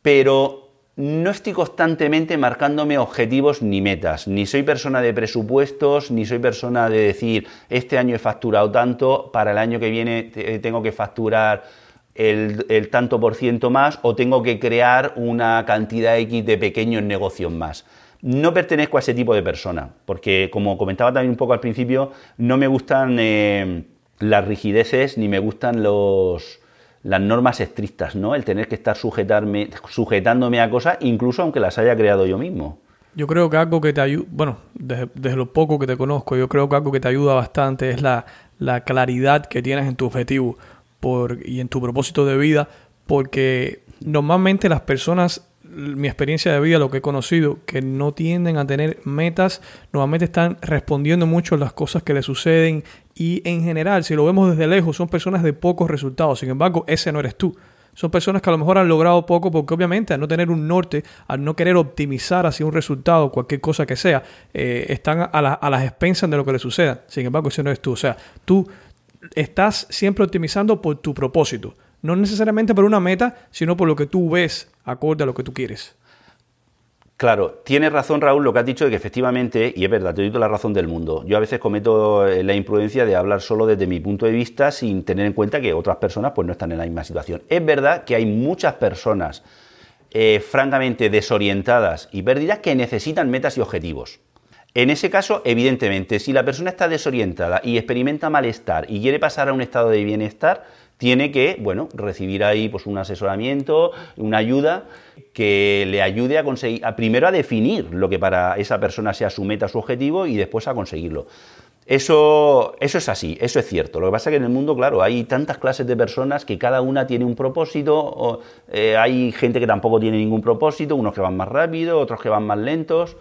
Pero no estoy constantemente marcándome objetivos ni metas, ni soy persona de presupuestos, ni soy persona de decir, este año he facturado tanto, para el año que viene tengo que facturar el, tanto por ciento más o tengo que crear una cantidad X de pequeños negocios más. No pertenezco a ese tipo de persona, porque como comentaba también un poco al principio, no me gustan eh, las rigideces ni me gustan los las normas estrictas, ¿no? El tener que estar sujetarme, sujetándome a cosas, incluso aunque las haya creado yo mismo. Yo creo que algo que te ayuda, bueno, desde, lo poco que te conozco, yo creo que algo que te ayuda bastante es la, la claridad que tienes en tu objetivo por, y en tu propósito de vida, porque normalmente las personas mi experiencia de vida, lo que he conocido, que no tienden a tener metas, normalmente están respondiendo mucho a las cosas que les suceden y en general, si lo vemos desde lejos, son personas de pocos resultados. Sin embargo, ese no eres tú. Son personas que a lo mejor han logrado poco porque obviamente al no tener un norte, al no querer optimizar hacia un resultado, cualquier cosa que sea, eh, están a, a las expensas de lo que les suceda. Sin embargo, ese no eres tú. O sea, tú estás siempre optimizando por tu propósito. No necesariamente por una meta, sino por lo que tú ves acorde a lo que tú quieres. Claro, tienes razón Raúl lo que has dicho de que efectivamente, y es verdad, te doy toda la razón del mundo, yo a veces cometo eh, la imprudencia de hablar solo desde mi punto de vista sin tener en cuenta que otras personas pues no están en la misma situación. Es verdad que hay muchas personas eh, francamente desorientadas y perdidas que necesitan metas y objetivos. En ese caso, evidentemente, si la persona está desorientada y experimenta malestar y quiere pasar a un estado de bienestar, tiene que, bueno, recibir ahí pues un asesoramiento, una ayuda que le ayude a conseguir, primero a definir lo que para esa persona sea su meta, su objetivo y después a conseguirlo. Eso, eso es así, eso es cierto. Lo que pasa es que en el mundo, claro, hay tantas clases de personas que cada una tiene un propósito, eh, hay gente que tampoco tiene ningún propósito, unos que van más rápido, otros que van más lentos.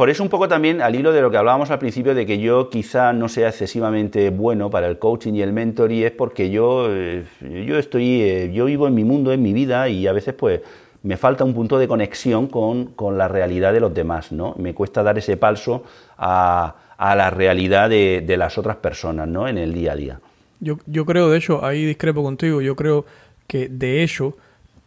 Por eso un poco también al hilo de lo que hablábamos al principio de que yo quizá no sea excesivamente bueno para el coaching y el mentor y es porque yo, eh, yo estoy, eh, yo vivo en mi mundo, en mi vida y a veces pues me falta un punto de conexión con, la realidad de los demás, ¿no? Me cuesta dar ese paso a, la realidad de, de, las otras personas, ¿no? En el día a día. Yo, yo creo, de hecho, ahí discrepo contigo, yo creo que de hecho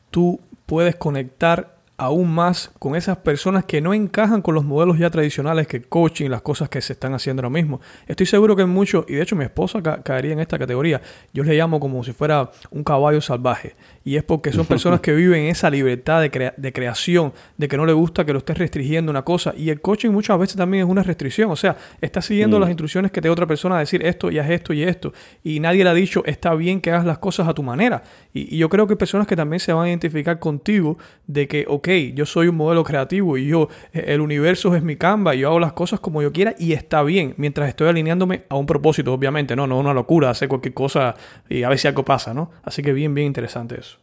tú puedes conectar aún más con esas personas que no encajan con los modelos ya tradicionales que coaching, las cosas que se están haciendo ahora mismo. Estoy seguro que muchos, y de hecho mi esposa caería en esta categoría, yo le llamo como si fuera un caballo salvaje. Y es porque son personas que viven esa libertad de, de creación, de que no le gusta que lo estés restringiendo una cosa. Y el coaching muchas veces también es una restricción. O sea, está siguiendo las mm. instrucciones que te da otra persona a decir esto y haz esto y esto. Y nadie le ha dicho, está bien que hagas las cosas a tu manera. Y, y yo creo que hay personas que también se van a identificar contigo de que, ok, yo soy un modelo creativo y yo, el universo es mi Canva yo hago las cosas como yo quiera y está bien, mientras estoy alineándome a un propósito, obviamente, no, no una locura, hacer cualquier cosa y a ver si algo pasa, ¿no? Así que bien, bien interesante eso.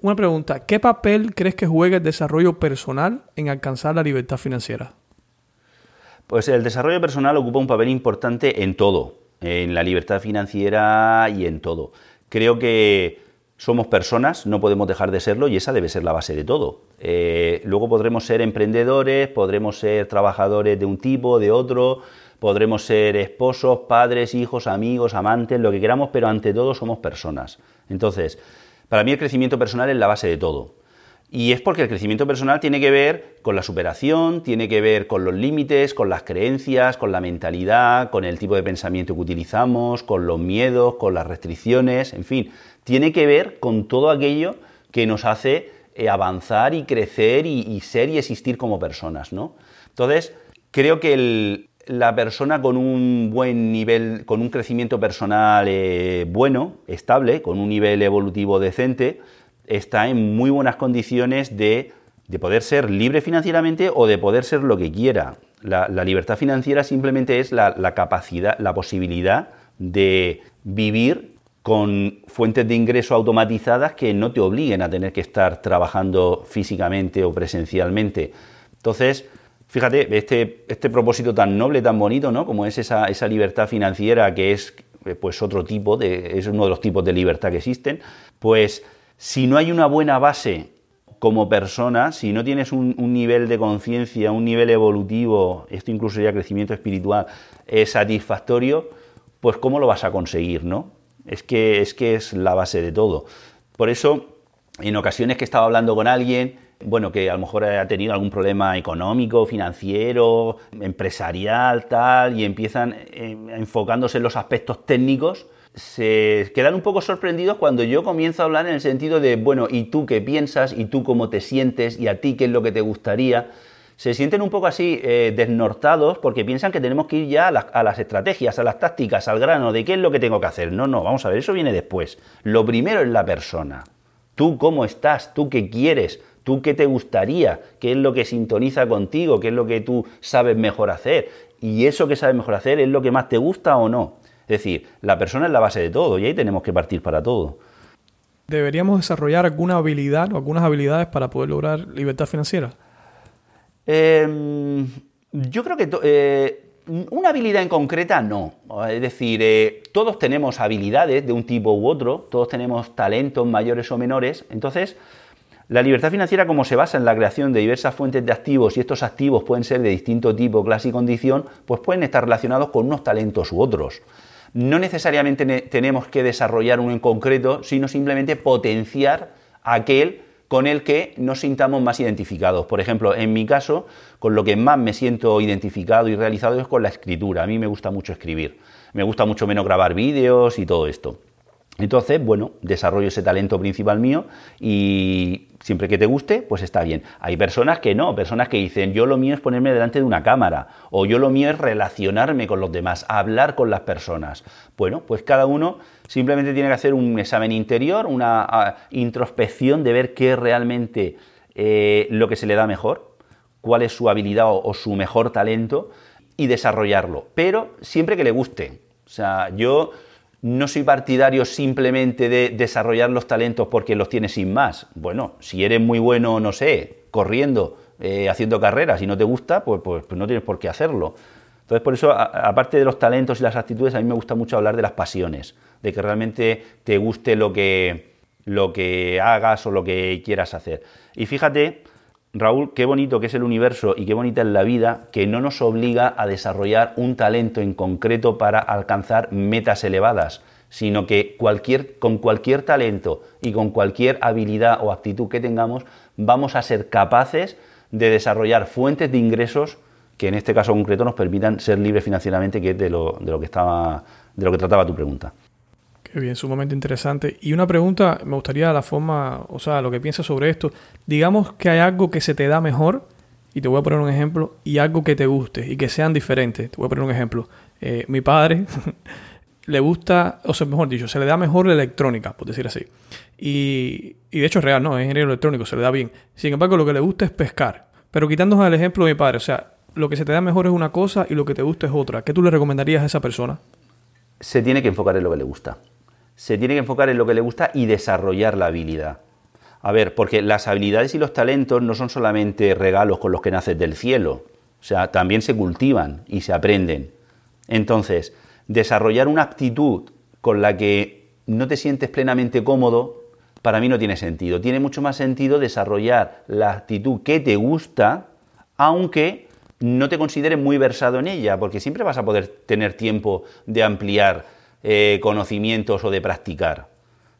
Una pregunta, ¿qué papel crees que juega el desarrollo personal en alcanzar la libertad financiera? Pues el desarrollo personal ocupa un papel importante en todo, en la libertad financiera y en todo. Creo que somos personas, no podemos dejar de serlo y esa debe ser la base de todo. Eh, luego podremos ser emprendedores, podremos ser trabajadores de un tipo, de otro, podremos ser esposos, padres, hijos, amigos, amantes, lo que queramos, pero ante todo somos personas. Entonces, para mí el crecimiento personal es la base de todo. Y es porque el crecimiento personal tiene que ver con la superación, tiene que ver con los límites, con las creencias, con la mentalidad, con el tipo de pensamiento que utilizamos, con los miedos, con las restricciones, en fin, tiene que ver con todo aquello que nos hace eh, avanzar y crecer y, ser y existir como personas, ¿no? Entonces, creo que la persona con un buen nivel, con un crecimiento personal eh, bueno, estable, con un nivel evolutivo decente, está en muy buenas condiciones de, poder ser libre financieramente o de poder ser lo que quiera. La, libertad financiera simplemente es la capacidad, la posibilidad de vivir con fuentes de ingreso automatizadas que no te obliguen a tener que estar trabajando físicamente o presencialmente. Entonces, fíjate, este, este propósito tan noble, tan bonito, ¿no? Como es esa, esa libertad financiera que es pues otro tipo, de, es uno de los tipos de libertad que existen, pues si no hay una buena base como persona, si no tienes un, nivel de conciencia, un nivel evolutivo, esto incluso sería crecimiento espiritual, es satisfactorio, pues ¿cómo lo vas a conseguir, no? Es que, es que es la base de todo. Por eso, en ocasiones que estaba hablando con alguien, bueno, que a lo mejor ha tenido algún problema económico, financiero, empresarial, tal, y empiezan eh, enfocándose en los aspectos técnicos, se quedan un poco sorprendidos cuando yo comienzo a hablar en el sentido de, bueno, ¿y tú qué piensas? ¿Y tú cómo te sientes? ¿Y a ti qué es lo que te gustaría? se sienten un poco así eh, desnortados porque piensan que tenemos que ir ya a las, estrategias, a las tácticas, al grano, de qué es lo que tengo que hacer. No, no, vamos a ver, eso viene después. Lo primero es la persona. Tú cómo estás, tú qué quieres, tú qué te gustaría, qué es lo que sintoniza contigo, qué es lo que tú sabes mejor hacer. Y eso que sabes mejor hacer es lo que más te gusta o no. Es decir, la persona es la base de todo y ahí tenemos que partir para todo. ¿Deberíamos desarrollar alguna habilidad o algunas habilidades para poder lograr libertad financiera? Em, yo creo que eh, una habilidad en concreta no. Es decir, eh, todos tenemos habilidades de un tipo u otro, todos tenemos talentos mayores o menores. Entonces, la libertad financiera, como se basa en la creación de diversas fuentes de activos y estos activos pueden ser de distinto tipo, clase y condición, pues pueden estar relacionados con unos talentos u otros. No necesariamente tenemos que desarrollar uno en concreto, sino simplemente potenciar aquel con el que nos sintamos más identificados. Por ejemplo, en mi caso, con lo que más me siento identificado y realizado es con la escritura. A mí me gusta mucho escribir. Me gusta mucho menos grabar vídeos y todo esto. Entonces, bueno, desarrollo ese talento principal mío y siempre que te guste, pues está bien. Hay personas que no, personas que dicen, yo lo mío es ponerme delante de una cámara, o yo lo mío es relacionarme con los demás, hablar con las personas. Bueno, pues cada uno simplemente tiene que hacer un examen interior, una ah, introspección de ver qué es realmente eh, lo que se le da mejor, cuál es su habilidad o su mejor talento y desarrollarlo, pero siempre que le guste. O sea, yo no soy partidario simplemente de desarrollar los talentos porque los tienes sin más. Bueno, si eres muy bueno, no sé, corriendo, eh, haciendo carreras y no te gusta, pues, pues, pues, no tienes por qué hacerlo. Entonces, por eso, aparte de los talentos y las actitudes, a mí me gusta mucho hablar de las pasiones, de que realmente te guste lo que, lo que hagas o lo que quieras hacer. Y fíjate, Raúl, qué bonito que es el universo y qué bonita es la vida que no nos obliga a desarrollar un talento en concreto para alcanzar metas elevadas, sino que con cualquier talento y con cualquier habilidad o actitud que tengamos, vamos a ser capaces de desarrollar fuentes de ingresos que en este caso concreto nos permitan ser libres financieramente, que es de lo que, estaba, de lo que trataba tu pregunta. Bien, sumamente interesante. Y una pregunta, me gustaría la forma, o sea, lo que piensas sobre esto. Digamos que hay algo que se te da mejor, y te voy a poner un ejemplo, y algo que te guste y que sean diferentes. Te voy a poner un ejemplo. Eh, mi padre le gusta, o sea, mejor dicho, se le da mejor la electrónica, por decir así. Y, y de hecho es real, ¿no? Es ingeniero electrónico, se le da bien. Sin embargo, lo que le gusta es pescar. Pero quitándonos el ejemplo de mi padre, o sea, lo que se te da mejor es una cosa y lo que te gusta es otra. ¿Qué tú le recomendarías a esa persona? Se tiene que enfocar en lo que le gusta se tiene que enfocar en lo que le gusta y desarrollar la habilidad. A ver, porque las habilidades y los talentos no son solamente regalos con los que naces del cielo, o sea, también se cultivan y se aprenden. Entonces, desarrollar una actitud con la que no te sientes plenamente cómodo, para mí no tiene sentido. Tiene mucho más sentido desarrollar la actitud que te gusta, aunque no te consideres muy versado en ella, porque siempre vas a poder tener tiempo de ampliar eh, conocimientos o de practicar.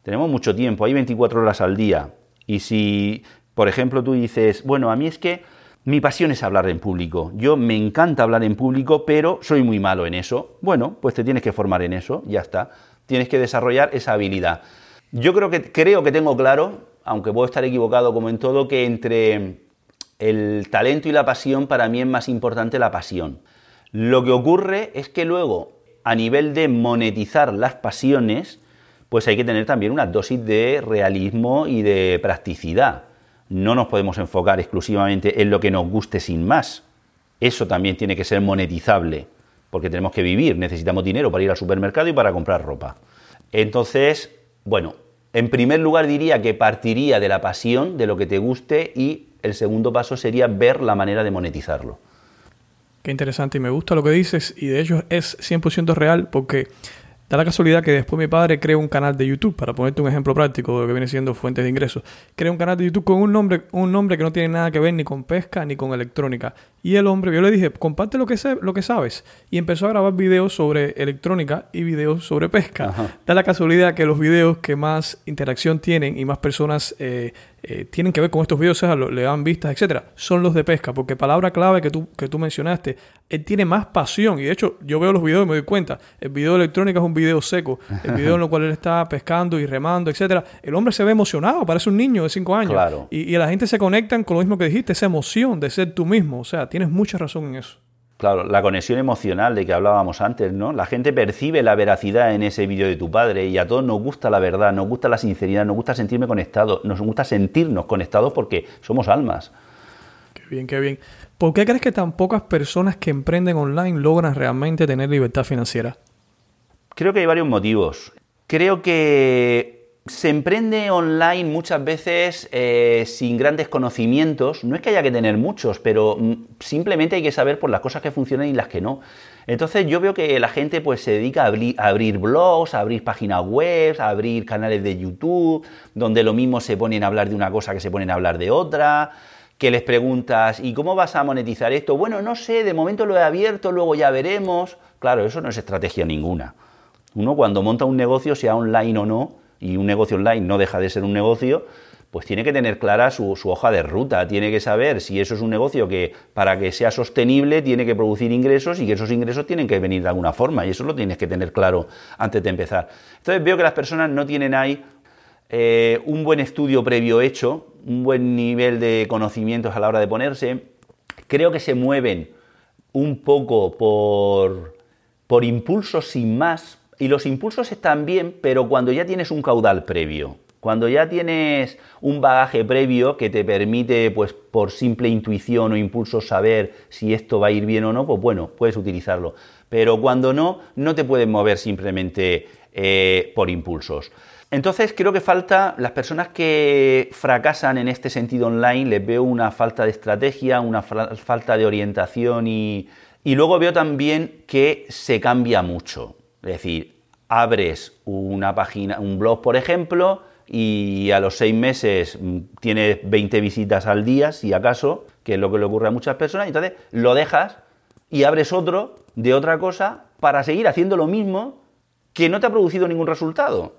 Tenemos mucho tiempo, hay 24 horas al día. Y si, por ejemplo, tú dices, bueno, a mí es que mi pasión es hablar en público. Yo me encanta hablar en público, pero soy muy malo en eso. Bueno, pues te tienes que formar en eso, ya está. Tienes que desarrollar esa habilidad. Yo creo que, creo que tengo claro, aunque puedo estar equivocado como en todo, que entre el talento y la pasión para mí es más importante la pasión. Lo que ocurre es que luego a nivel de monetizar las pasiones, pues hay que tener también una dosis de realismo y de practicidad. No nos podemos enfocar exclusivamente en lo que nos guste sin más. Eso también tiene que ser monetizable, porque tenemos que vivir, necesitamos dinero para ir al supermercado y para comprar ropa. Entonces, bueno, en primer lugar diría que partiría de la pasión, de lo que te guste, y el segundo paso sería ver la manera de monetizarlo. Qué interesante y me gusta lo que dices y de hecho es 100% real porque Da la casualidad que después mi padre creó un canal de YouTube, para ponerte un ejemplo práctico de lo que viene siendo fuentes de ingresos. Crea un canal de YouTube con un nombre, un nombre que no tiene nada que ver ni con pesca ni con electrónica. Y el hombre, yo le dije, comparte lo que, sé, lo que sabes. Y empezó a grabar videos sobre electrónica y videos sobre pesca. Da la casualidad que los videos que más interacción tienen y más personas eh, eh, tienen que ver con estos videos, o sea, le dan vistas, etcétera, son los de pesca. Porque palabra clave que tú, que tú mencionaste, él tiene más pasión. Y de hecho, yo veo los videos y me doy cuenta. El video de electrónica es un video seco, el video en el cual él está pescando y remando, etcétera, el hombre se ve emocionado, parece un niño de 5 años. Y, y, la gente se conectan con lo mismo que dijiste, esa emoción de ser tú mismo. O sea, tienes mucha razón en eso. Claro, la conexión emocional de que hablábamos antes, ¿no? La gente percibe la veracidad en ese vídeo de tu padre y a todos nos gusta la verdad, nos gusta la sinceridad, nos gusta sentirme conectado, nos gusta sentirnos conectados porque somos almas. Qué bien, qué bien. ¿Por qué crees que tan pocas personas que emprenden online logran realmente tener libertad financiera? Creo que hay varios motivos. Creo que se emprende online muchas veces eh, sin grandes conocimientos. No es que haya que tener muchos, pero mm, simplemente hay que saber por las cosas que funcionan y las que no. Entonces yo veo que la gente pues se dedica a abrir, blogs, a abrir páginas web, a abrir canales de YouTube, donde lo mismo se ponen a hablar de una cosa que se ponen a hablar de otra que les preguntas, ¿y cómo vas a monetizar esto? Bueno, no sé, de momento lo he abierto, luego ya veremos. Claro, eso no es estrategia ninguna. Uno cuando monta un negocio, sea online o no, y un negocio online no deja de ser un negocio, pues tiene que tener clara su, hoja de ruta, tiene que saber si eso es un negocio que para que sea sostenible tiene que producir ingresos y que esos ingresos tienen que venir de alguna forma y eso lo tienes que tener claro antes de empezar. Entonces veo que las personas no tienen ahí eh, un buen estudio previo hecho, un buen nivel de conocimientos a la hora de ponerse, creo que se mueven un poco por, por impulsos sin más, y los impulsos están bien, pero cuando ya tienes un caudal previo. Cuando ya tienes un bagaje previo que te permite, pues por simple intuición o impulso, saber si esto va a ir bien o no, pues bueno, puedes utilizarlo. Pero cuando no, no te puedes mover simplemente eh, por impulsos. Entonces creo que falta, las personas que fracasan en este sentido online, les veo una falta de estrategia, una falta de orientación y, y luego veo también que se cambia mucho. Es decir, abres una página, un blog, por ejemplo, y a los seis meses mm, tienes 20 visitas al día, si acaso, que es lo que le ocurre a muchas personas, entonces lo dejas y abres otro de otra cosa para seguir haciendo lo mismo que no te ha producido ningún resultado.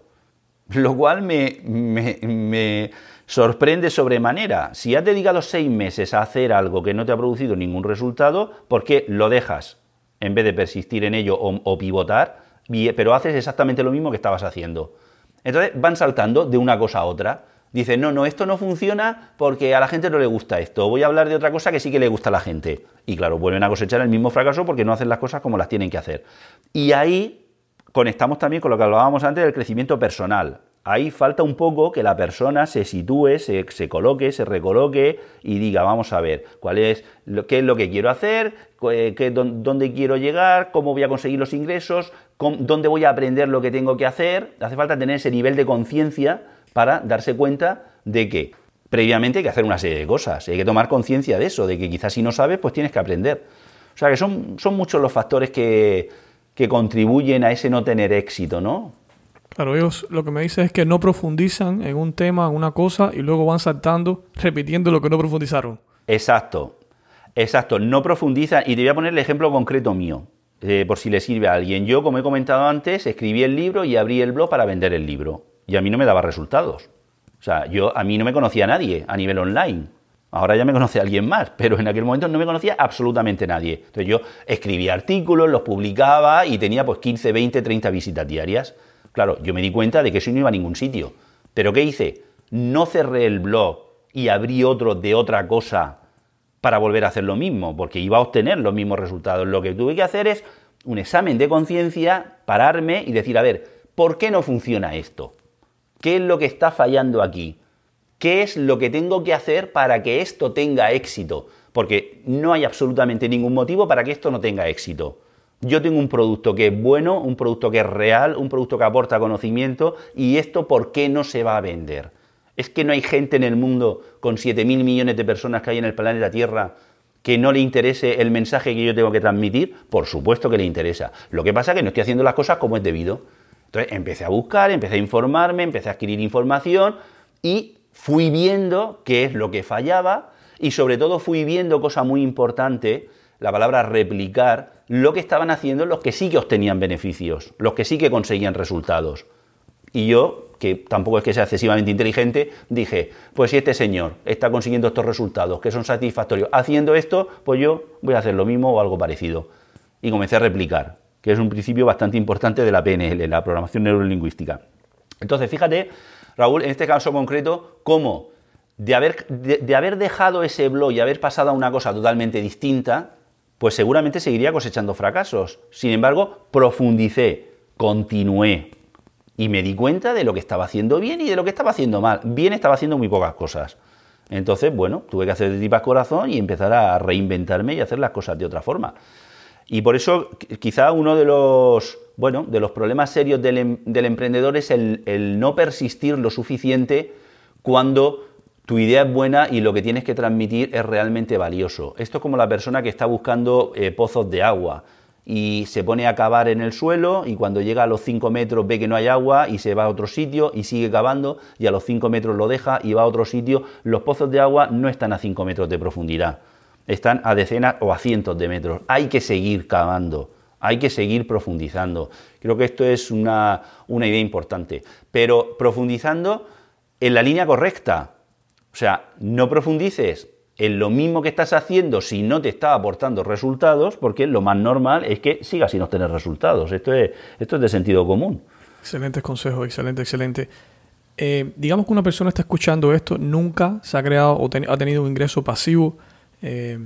Lo cual me, me sorprende sobremanera. Si has dedicado seis meses a hacer algo que no te ha producido ningún resultado, ¿por qué lo dejas en vez de persistir en ello o pivotar? Pero haces exactamente lo mismo que estabas haciendo. Entonces van saltando de una cosa a otra. Dicen, no, no, esto no funciona porque a la gente no le gusta esto. Voy a hablar de otra cosa que sí que le gusta a la gente. Y claro, vuelven a cosechar el mismo fracaso porque no hacen las cosas como las tienen que hacer. Y ahí conectamos también con lo que hablábamos antes del crecimiento personal. Ahí falta un poco que la persona se sitúe, se, coloque, se recoloque y diga, vamos a ver, cuál es, qué es lo que quiero hacer, qué, dónde quiero llegar, cómo voy a conseguir los ingresos, dónde voy a aprender lo que tengo que hacer. Hace falta tener ese nivel de conciencia para darse cuenta de que previamente hay que hacer una serie de cosas. Hay que tomar conciencia de eso, de que quizás si no sabes, pues tienes que aprender. O sea que son, son muchos los factores que, que contribuyen a ese no tener éxito, ¿no? Claro, ellos lo que me dicen es que no profundizan en un tema, en una cosa, y luego van saltando, repitiendo lo que no profundizaron. Exacto, exacto, no profundizan. Y te voy a poner el ejemplo concreto mío, eh, por si le sirve a alguien. Yo, como he comentado antes, escribí el libro y abrí el blog para vender el libro. Y a mí no me daba resultados. O sea, yo, a mí no me conocía nadie a nivel online. Ahora ya me conoce alguien más, pero en aquel momento no me conocía absolutamente nadie. Entonces yo escribía artículos, los publicaba y tenía pues 15, 20, 30 visitas diarias. Claro, yo me di cuenta de que eso no iba a ningún sitio. ¿Pero qué hice? No cerré el blog y abrí otro de otra cosa para volver a hacer lo mismo, porque iba a obtener los mismos resultados. Lo que tuve que hacer es un examen de conciencia, pararme y decir, a ver, ¿por qué no funciona esto? ¿Qué es lo que está fallando aquí? ¿Qué es lo que tengo que hacer para que esto tenga éxito? Porque no hay absolutamente ningún motivo para que esto no tenga éxito. Yo tengo un producto que es bueno, un producto que es real, un producto que aporta conocimiento y esto ¿por qué no se va a vender? ¿Es que no hay gente en el mundo con 7.000 millones de personas que hay en el planeta Tierra que no le interese el mensaje que yo tengo que transmitir? Por supuesto que le interesa. Lo que pasa es que no estoy haciendo las cosas como es debido. Entonces empecé a buscar, empecé a informarme, empecé a adquirir información y fui viendo qué es lo que fallaba y sobre todo fui viendo cosa muy importante, la palabra replicar, lo que estaban haciendo los que sí que obtenían beneficios, los que sí que conseguían resultados. Y yo, que tampoco es que sea excesivamente inteligente, dije, pues si este señor está consiguiendo estos resultados que son satisfactorios haciendo esto, pues yo voy a hacer lo mismo o algo parecido. Y comencé a replicar, que es un principio bastante importante de la PNL, la programación neurolingüística. Entonces, fíjate, Raúl, en este caso concreto, cómo de haber, de haber dejado ese blog y haber pasado a una cosa totalmente distinta, pues seguramente seguiría cosechando fracasos. Sin embargo, profundicé, continué y me di cuenta de lo que estaba haciendo bien y de lo que estaba haciendo mal. Bien estaba haciendo muy pocas cosas. Entonces, bueno, tuve que hacer de tipas corazón y empezar a reinventarme y hacer las cosas de otra forma. Y por eso, quizá uno de los, bueno, de los problemas serios del, em, emprendedor es el no persistir lo suficiente cuando tu idea es buena y lo que tienes que transmitir es realmente valioso. Esto es como la persona que está buscando eh, pozos de agua y se pone a cavar en el suelo y cuando llega a los 5 metros ve que no hay agua y se va a otro sitio y sigue cavando y a los 5 metros lo deja y va a otro sitio. Los pozos de agua no están a 5 metros de profundidad, están a decenas o a cientos de metros. Hay que seguir cavando. Hay que seguir profundizando. Creo que esto es una, una idea importante. Pero profundizando en la línea correcta, sea, no profundices en lo mismo que estás haciendo si no te está aportando resultados, porque lo más normal es que sigas sin obtener resultados. Esto es, esto es de sentido común. Excelentes consejos, excelente, excelente. Eh, digamos que una persona está escuchando esto, nunca se ha creado o ha tenido un ingreso pasivo. Eh,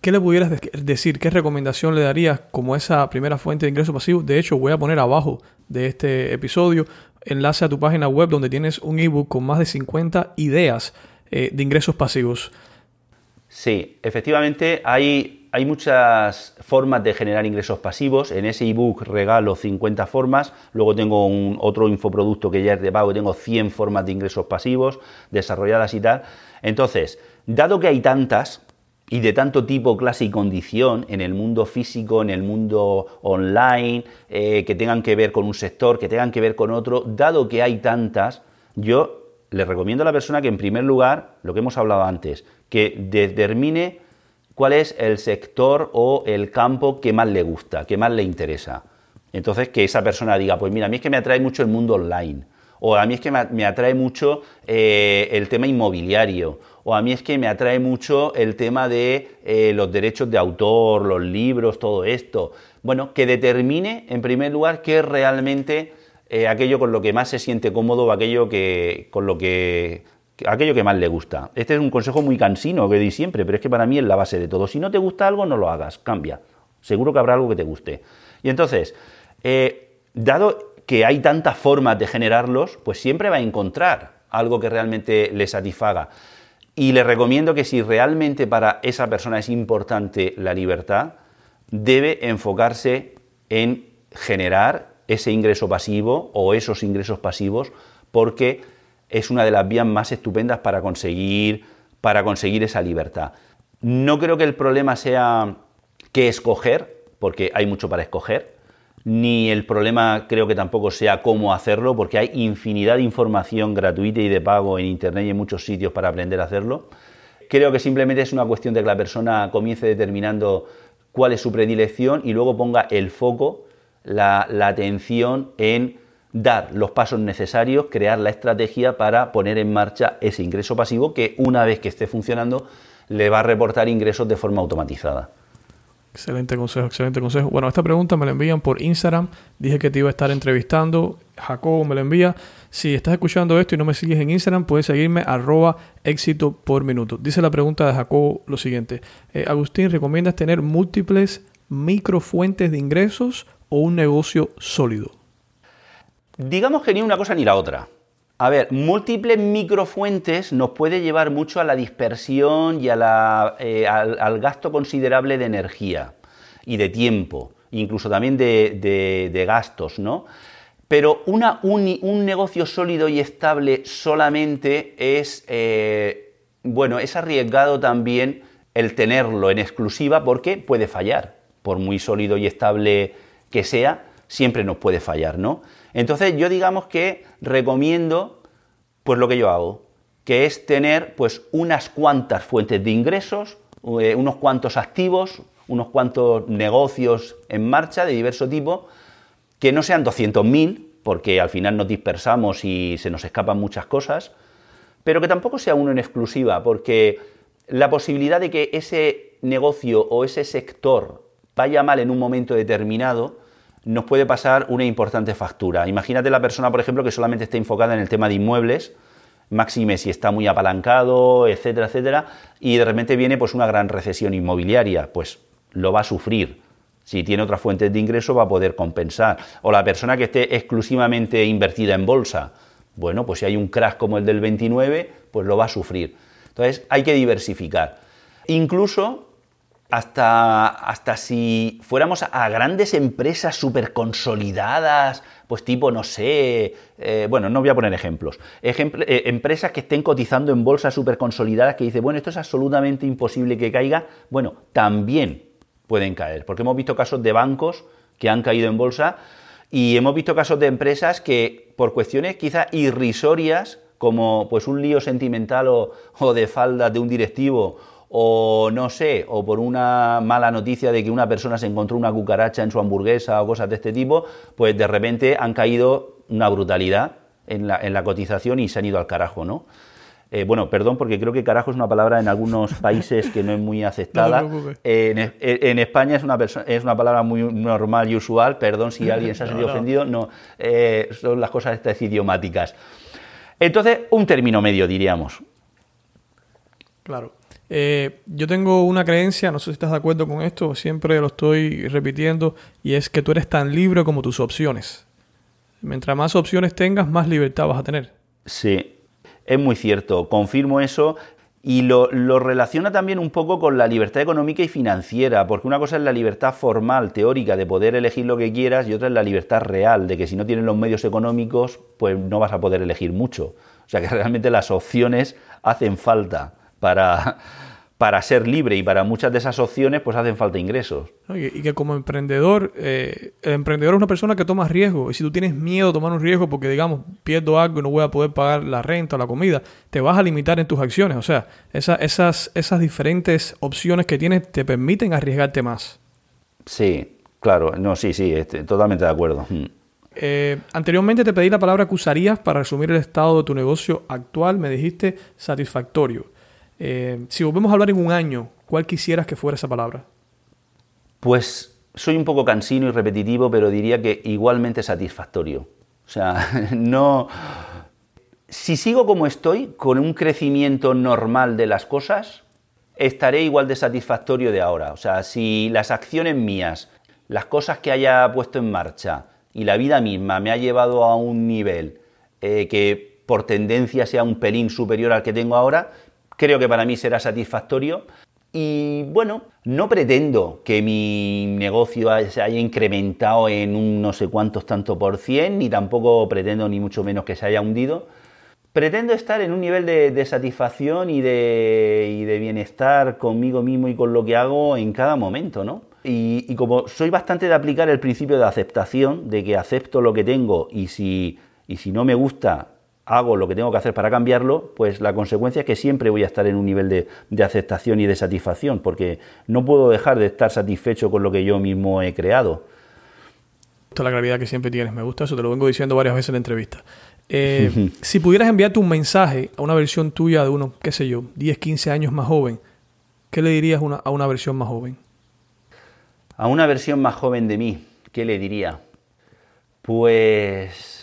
¿Qué le pudieras decir? ¿Qué recomendación le darías como esa primera fuente de ingreso pasivo? De hecho, voy a poner abajo de este episodio enlace a tu página web donde tienes un ebook con más de 50 ideas eh, de ingresos pasivos. Sí, efectivamente hay, hay muchas formas de generar ingresos pasivos. En ese ebook regalo 50 formas. Luego tengo un, otro infoproducto que ya es de pago. Tengo 100 formas de ingresos pasivos desarrolladas y tal. Entonces, dado que hay tantas, y de tanto tipo, clase y condición en el mundo físico, en el mundo online, eh, que tengan que ver con un sector, que tengan que ver con otro, dado que hay tantas, yo le recomiendo a la persona que en primer lugar, lo que hemos hablado antes, que determine cuál es el sector o el campo que más le gusta, que más le interesa. Entonces, que esa persona diga, pues mira, a mí es que me atrae mucho el mundo online, o a mí es que me atrae mucho eh, el tema inmobiliario, o a mí es que me atrae mucho el tema de eh, los derechos de autor, los libros, todo esto. Bueno, que determine en primer lugar qué realmente eh, aquello con lo que más se siente cómodo aquello que, con lo que, aquello que más le gusta. Este es un consejo muy cansino que di siempre, pero es que para mí es la base de todo. Si no te gusta algo, no lo hagas, cambia. Seguro que habrá algo que te guste. Y entonces, eh, dado que hay tantas formas de generarlos, pues siempre va a encontrar algo que realmente le satisfaga. Y le recomiendo que si realmente para esa persona es importante la libertad, debe enfocarse en generar ese ingreso pasivo o esos ingresos pasivos porque es una de las vías más estupendas para conseguir, para conseguir esa libertad. No creo que el problema sea qué escoger, porque hay mucho para escoger, ni el problema creo que tampoco sea cómo hacerlo, porque hay infinidad de información gratuita y de pago en Internet y en muchos sitios para aprender a hacerlo. Creo que simplemente es una cuestión de que la persona comience determinando cuál es su predilección y luego ponga el foco la, atención en dar los pasos necesarios, crear la estrategia para poner en marcha ese ingreso pasivo que una vez que esté funcionando le va a reportar ingresos de forma automatizada. Excelente consejo, excelente consejo. Bueno, esta pregunta me la envían por Instagram. Dije que te iba a estar entrevistando. Jacobo me la envía. Si estás escuchando esto y no me sigues en Instagram, puedes seguirme arroba éxito por minuto. Dice la pregunta de Jacobo lo siguiente. Eh, Agustín, ¿recomiendas tener múltiples microfuentes de ingresos o un negocio sólido? Digamos que ni una cosa ni la otra. A ver, múltiples microfuentes nos puede llevar mucho a la dispersión y eh, al, gasto considerable de energía y de tiempo, incluso también de, gastos, ¿no? Pero una, un, negocio sólido y estable solamente es, eh, bueno, es arriesgado también el tenerlo en exclusiva porque puede fallar, por muy sólido y estable que sea, siempre nos puede fallar, ¿no? Entonces yo digamos que recomiendo pues lo que yo hago, que es tener pues unas cuantas fuentes de ingresos, eh, unos cuantos activos, unos cuantos negocios en marcha de diverso tipo, que no sean 200.000, porque al final nos dispersamos y se nos escapan muchas cosas, pero que tampoco sea uno en exclusiva, porque la posibilidad de que ese negocio o ese sector vaya mal en un momento determinado, nos puede pasar una importante factura. Imagínate la persona, por ejemplo, que solamente está enfocada en el tema de inmuebles, máxime si está muy apalancado, etcétera, etcétera, y de repente viene pues una gran recesión inmobiliaria, pues lo va a sufrir. Si tiene otras fuentes de ingreso va a poder compensar. O la persona que esté exclusivamente invertida en bolsa, bueno, pues si hay un crash como el del 29, pues lo va a sufrir. Entonces hay que diversificar. Incluso hasta, hasta si fuéramos a grandes empresas súper consolidadas, pues tipo, no sé, eh, bueno, no voy a poner ejemplos, eh, empresas que estén cotizando en bolsas súper consolidadas que dice, bueno, esto es absolutamente imposible que caiga, bueno, también pueden caer, porque hemos visto casos de bancos que han caído en bolsa y hemos visto casos de empresas que por cuestiones quizá irrisorias, como pues un lío sentimental o, o de falda de un directivo o no sé, o por una mala noticia de que una persona se encontró una cucaracha en su hamburguesa o cosas de este tipo, pues de repente han caído una brutalidad en la, cotización y se han ido al carajo, ¿no? Eh, bueno, perdón, porque creo que carajo es una palabra en algunos países que no es muy aceptada. en, España es una, es una palabra muy normal y usual. Perdón si alguien se ha sentido ofendido. No, eh, son las cosas estas idiomáticas. Entonces, un término medio, diríamos. Claro. Eh, yo tengo una creencia, no sé si estás de acuerdo con esto, siempre lo estoy repitiendo, y es que tú eres tan libre como tus opciones. Mientras más opciones tengas, más libertad vas a tener. Sí, es muy cierto, confirmo eso. Y lo, lo, relaciona también un poco con la libertad económica y financiera, porque una cosa es la libertad formal, teórica, de poder elegir lo que quieras, y otra es la libertad real, de que si no tienes los medios económicos, pues no vas a poder elegir mucho. O sea que realmente las opciones hacen falta para, para ser libre y para muchas de esas opciones pues hacen falta ingresos. Y, que como emprendedor, eh, el emprendedor es una persona que toma riesgo y si tú tienes miedo a tomar un riesgo porque digamos pierdo algo y no voy a poder pagar la renta o la comida, te vas a limitar en tus acciones. O sea, esas, esas diferentes opciones que tienes te permiten arriesgarte más. Sí, claro, no, sí, sí, este, totalmente de acuerdo. Mm. Eh, anteriormente te pedí la palabra que usarías para resumir el estado de tu negocio actual, me dijiste satisfactorio. Eh, si volvemos a hablar en un año, ¿cuál quisieras que fuera esa palabra? Pues soy un poco cansino y repetitivo, pero diría que igualmente satisfactorio. O sea, no... Si sigo como estoy, con un crecimiento normal de las cosas, estaré igual de satisfactorio de ahora. O sea, si las acciones mías, las cosas que haya puesto en marcha y la vida misma me ha llevado a un nivel eh, que por tendencia sea un pelín superior al que tengo ahora, creo que para mí será satisfactorio. Y bueno, no pretendo que mi negocio se haya incrementado en un no sé cuántos tanto por cien, ni tampoco pretendo ni mucho menos que se haya hundido. Pretendo estar en un nivel de, satisfacción y de, bienestar conmigo mismo y con lo que hago en cada momento, ¿no? Y, y como soy bastante de aplicar el principio de aceptación, de que acepto lo que tengo y si, y si no me gusta, hago lo que tengo que hacer para cambiarlo, pues la consecuencia es que siempre voy a estar en un nivel de, aceptación y de satisfacción, porque no puedo dejar de estar satisfecho con lo que yo mismo he creado. Esta es la claridad que siempre tienes, me gusta eso, te lo vengo diciendo varias veces en la entrevista. Eh, si pudieras enviarte un mensaje a una versión tuya de uno, qué sé yo, 10, 15 años más joven, ¿qué le dirías a una versión más joven? A una versión más joven de mí, ¿qué le diría? Pues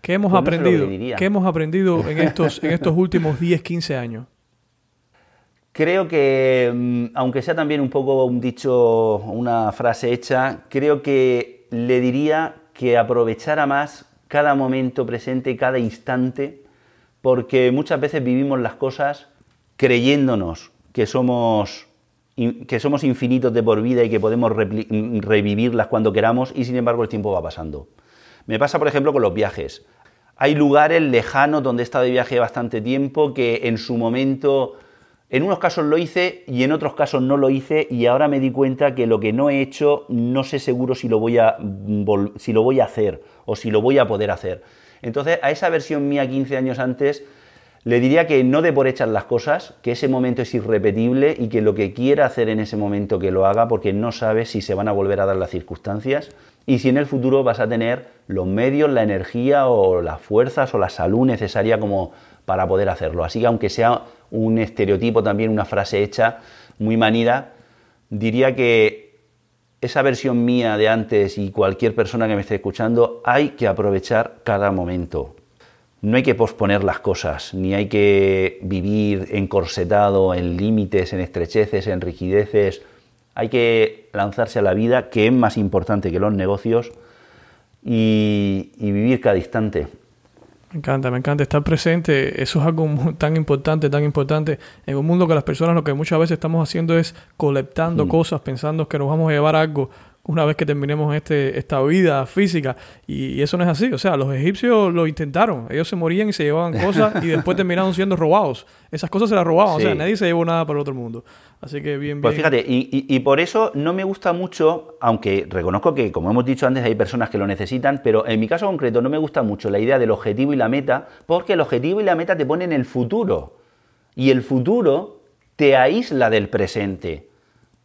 ¿Qué hemos pues aprendido? ¿Qué hemos aprendido en estos, en estos últimos 10, 15 años? Creo que, mm, aunque sea también un poco un dicho, una frase hecha, creo que le diría que aprovechara más cada momento presente, cada instante, porque muchas veces vivimos las cosas creyéndonos que somos, que somos infinitos de por vida y que podemos revivirlas cuando queramos y sin embargo el tiempo va pasando. Me pasa, por ejemplo, con los viajes. Hay lugares lejanos donde he estado de viaje bastante tiempo que en su momento, en unos casos lo hice y en otros casos no lo hice y ahora me di cuenta que lo que no he hecho no sé seguro si lo voy a, si lo voy a hacer o si lo voy a poder hacer. Entonces, a esa versión mía 15 años antes, le diría que no de por hechas las cosas, que ese momento es irrepetible y que lo que quiera hacer en ese momento que lo haga porque no sabe si se van a volver a dar las circunstancias y si en el futuro vas a tener los medios, la energía o las fuerzas o la salud necesaria como para poder hacerlo. Así que aunque sea un estereotipo también, una frase hecha muy manida, diría que esa versión mía de antes y cualquier persona que me esté escuchando, hay que aprovechar cada momento. No hay que posponer las cosas, ni hay que vivir encorsetado en límites, en estrecheces, en rigideces hay que lanzarse a la vida, que es más importante que los negocios, y, vivir cada instante. Me encanta, me encanta estar presente. Eso es algo tan importante, tan importante. En un mundo que las personas lo que muchas veces estamos haciendo es colectando mm. cosas, pensando que nos vamos a llevar algo una vez que terminemos este, esta vida física. Y, eso no es así. O sea, los egipcios lo intentaron. Ellos se morían y se llevaban cosas y después terminaron siendo robados. Esas cosas se las robaban. O sea, nadie se llevó nada para el otro mundo. Así que bien, pues bien. Pues fíjate, y, por eso no me gusta mucho, aunque reconozco que, como hemos dicho antes, hay personas que lo necesitan, pero en mi caso concreto no me gusta mucho la idea del objetivo y la meta, porque el objetivo y la meta te ponen el futuro. Y el futuro te aísla del presente.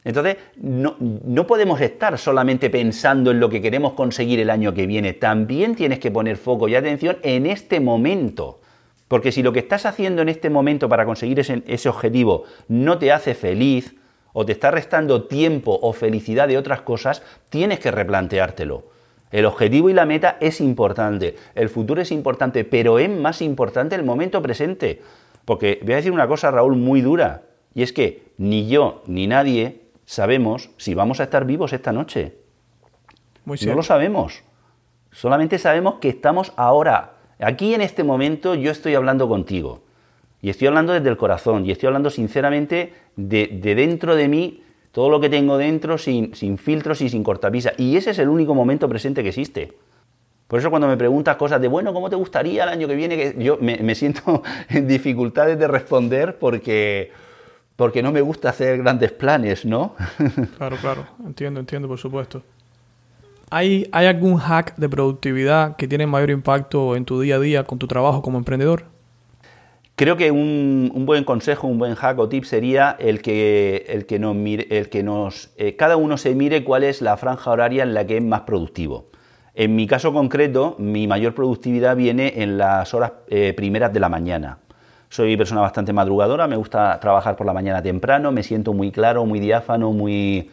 Entonces, no, no, podemos estar solamente pensando en lo que queremos conseguir el año que viene. También tienes que poner foco y atención en este momento. Porque si lo que estás haciendo en este momento para conseguir ese, ese objetivo no te hace feliz o te está restando tiempo o felicidad de otras cosas, tienes que replanteártelo. El objetivo y la meta es importante, el futuro es importante, pero es más importante el momento presente. Porque voy a decir una cosa, Raúl, muy dura, y es que ni yo ni nadie sabemos si vamos a estar vivos esta noche. no lo sabemos. Solamente sabemos que estamos ahora, aquí en este momento yo estoy hablando contigo. Y estoy hablando desde el corazón, y estoy hablando sinceramente de, dentro de mí, todo lo que tengo dentro, sin, sin filtros y sin cortapisa. Y ese es el único momento presente que existe. Por eso cuando me preguntas cosas de, bueno, ¿cómo te gustaría el año que viene? Que yo me, siento en dificultades de responder porque, porque no me gusta hacer grandes planes, ¿no? Claro, claro, entiendo, entiendo, por supuesto. ¿Hay, ¿Hay algún hack de productividad que tiene mayor impacto en tu día a día con tu trabajo como emprendedor? Creo que un, buen consejo, un buen hack o tip sería el que, el que nos, mire, el que nos eh, cada uno se mire cuál es la franja horaria en la que es más productivo. En mi caso concreto, mi mayor productividad viene en las horas eh, primeras de la mañana. Soy persona bastante madrugadora, me gusta trabajar por la mañana temprano, me siento muy claro, muy diáfano, muy,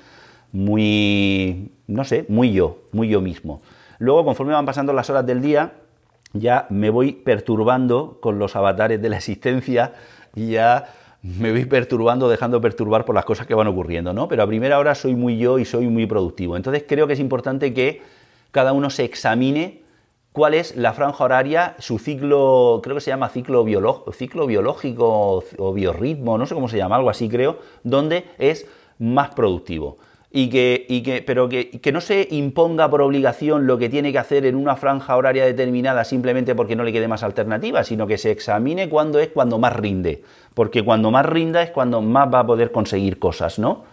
muy, no sé, muy yo, muy yo mismo. Luego, conforme van pasando las horas del día, ya me voy perturbando con los avatares de la existencia y ya me voy perturbando, dejando perturbar por las cosas que van ocurriendo, ¿no? Pero a primera hora soy muy yo y soy muy productivo. Entonces creo que es importante que cada uno se examine cuál es la franja horaria, su ciclo, creo que se llama ciclo, biológico o biorritmo, no sé cómo se llama, algo así creo, donde es más productivo. Y que, y que, pero que, que, no se imponga por obligación lo que tiene que hacer en una franja horaria determinada simplemente porque no le quede más alternativa, sino que se examine cuándo es cuando más rinde, porque cuando más rinda es cuando más va a poder conseguir cosas, ¿no?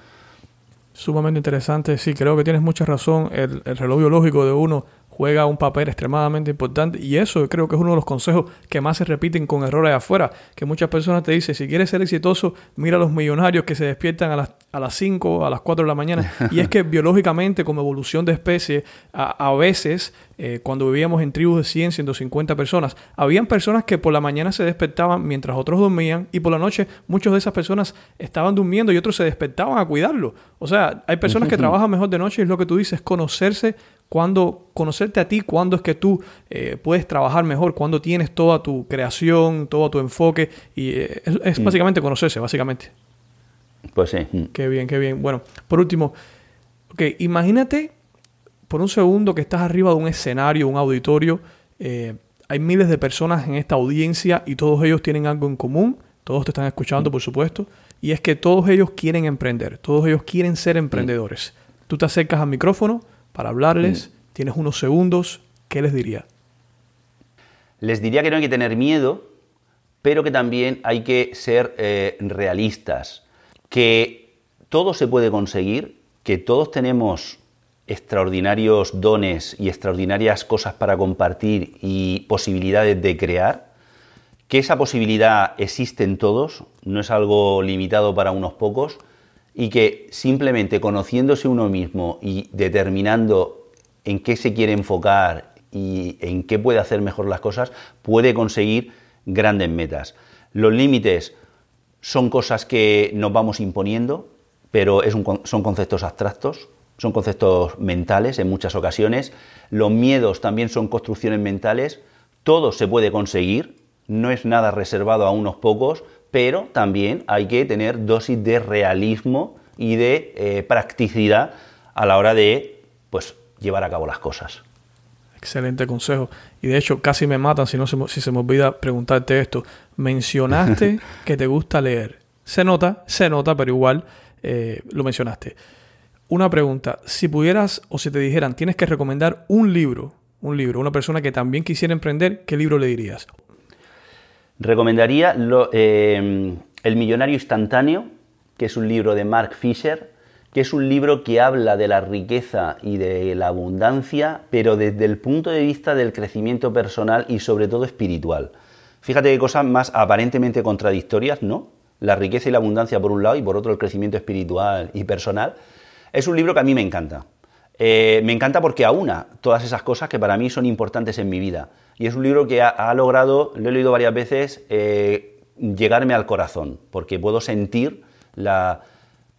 Sumamente interesante, sí, creo que tienes mucha razón, el, el reloj biológico de uno juega un papel extremadamente importante y eso creo que es uno de los consejos que más se repiten con errores afuera, que muchas personas te dicen, si quieres ser exitoso, mira a los millonarios que se despiertan a las, a las 5, a las 4 de la mañana. Y es que biológicamente, como evolución de especie, a, veces, eh, cuando vivíamos en tribus de 100, 150 personas, habían personas que por la mañana se despertaban mientras otros dormían y por la noche muchas de esas personas estaban durmiendo y otros se despertaban a cuidarlo. O sea, hay personas que trabajan mejor de noche y es lo que tú dices, conocerse cuando conocerte a ti, cuándo es que tú eh, puedes trabajar mejor, cuándo tienes toda tu creación, todo tu enfoque, y eh, es, mm. básicamente conocerse, básicamente. Pues sí. Mm. Qué bien, qué bien. Bueno, por último, ok, imagínate por un segundo que estás arriba de un escenario, un auditorio, eh, hay miles de personas en esta audiencia y todos ellos tienen algo en común, todos te están escuchando, mm. por supuesto, y es que todos ellos quieren emprender, todos ellos quieren ser emprendedores. Tú te acercas al micrófono, para hablarles. Mm. Tienes unos segundos. ¿Qué les diría? Les diría que no hay que tener miedo, pero que también hay que ser eh, realistas. Que todo se puede conseguir, que todos tenemos extraordinarios dones y extraordinarias cosas para compartir y posibilidades de crear, que esa posibilidad existe en todos, no es algo limitado para unos pocos, y que simplemente conociéndose uno mismo y determinando en qué se quiere enfocar y en qué puede hacer mejor las cosas, puede conseguir grandes metas. Los límites son cosas que nos vamos imponiendo, pero son conceptos abstractos, son conceptos mentales en muchas ocasiones. Los miedos también son construcciones mentales. Todo se puede conseguir, no es nada reservado a unos pocos, pero también hay que tener dosis de realismo y de eh, practicidad a la hora de pues, llevar a cabo las cosas. Excelente consejo. Y de hecho, casi me matan si, no se, si se me olvida preguntarte esto. Mencionaste que te gusta leer. Se nota, se nota, pero igual eh, lo mencionaste. Una pregunta. Si pudieras o si te dijeran, tienes que recomendar un libro, un libro, una persona que también quisiera emprender, ¿qué libro le dirías? Recomendaría eh, El Millonario Instantáneo, que es un libro de Mark Fisher, que es un libro que habla de la riqueza y de la abundancia, pero desde el punto de vista del crecimiento personal y sobre todo espiritual. Fíjate qué cosas más aparentemente contradictorias, ¿no? La riqueza y la abundancia por un lado y por otro el crecimiento espiritual y personal. Es un libro que a mí me encanta. Eh, me encanta porque aúna todas esas cosas que para mí son importantes en mi vida. Y es un libro que ha, logrado, lo he leído varias veces, eh, llegarme al corazón, porque puedo sentir la,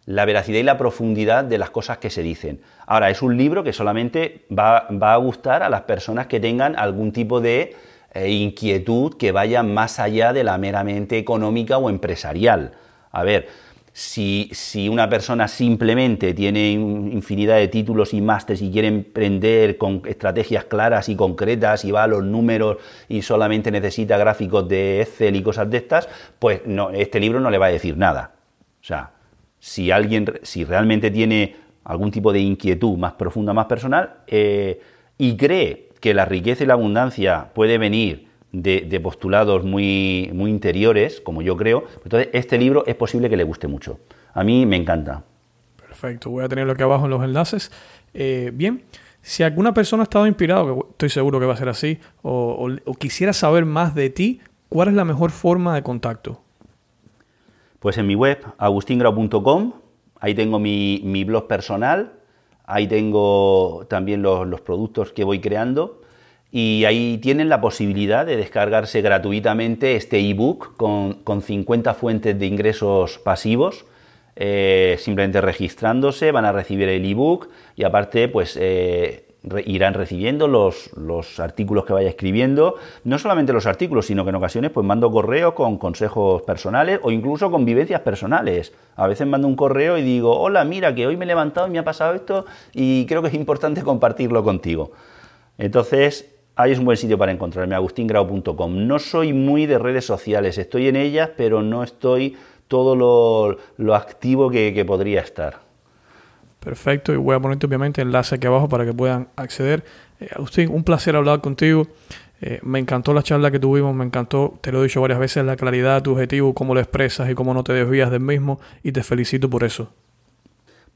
veracidad y la profundidad de las cosas que se dicen. Ahora, es un libro que solamente va, a gustar a las personas que tengan algún tipo de eh, inquietud que vaya más allá de la meramente económica o empresarial. A ver, si, una persona simplemente tiene infinidad de títulos y másteres y quiere emprender con estrategias claras y concretas y va a los números y solamente necesita gráficos de Excel y cosas de estas, pues este libro no le va a decir nada. O sea, si alguien, si realmente tiene algún tipo de inquietud más profunda, más personal, eh, y cree que la riqueza y la abundancia puede venir de, postulados muy, muy interiores, como yo creo. Entonces, este libro es posible que le guste mucho. A mí me encanta. Perfecto, voy a tenerlo aquí abajo en los enlaces. Eh, bien, si alguna persona ha estado inspirado, que estoy seguro que va a ser así, o, quisiera saber más de ti, ¿cuál es la mejor forma de contacto? Pues en mi web, agustingrau.com, ahí tengo mi, blog personal, ahí tengo también los, los productos que voy creando y ahí tienen la posibilidad de descargarse gratuitamente este ebook con, con 50 fuentes de ingresos pasivos. Eh, simplemente registrándose van a recibir el ebook y aparte pues eh, irán recibiendo los, los, artículos que vaya escribiendo, no solamente los artículos, sino que en ocasiones pues mando correos con consejos personales o incluso con vivencias personales. A veces mando un correo y digo, hola, mira que hoy me he levantado y me ha pasado esto y creo que es importante compartirlo contigo. Entonces, ahí es un buen sitio para encontrarme, agustingrau.com. No soy muy de redes sociales, estoy en ellas, pero no estoy todo lo, activo que, podría estar. Perfecto, y voy a ponerte obviamente enlace aquí abajo para que puedan acceder. Eh, Agustín, un placer hablar contigo. Eh, me encantó la charla que tuvimos, me encantó, te lo he dicho varias veces, la claridad de tu objetivo, cómo lo expresas y cómo no te desvías del mismo, y te felicito por eso.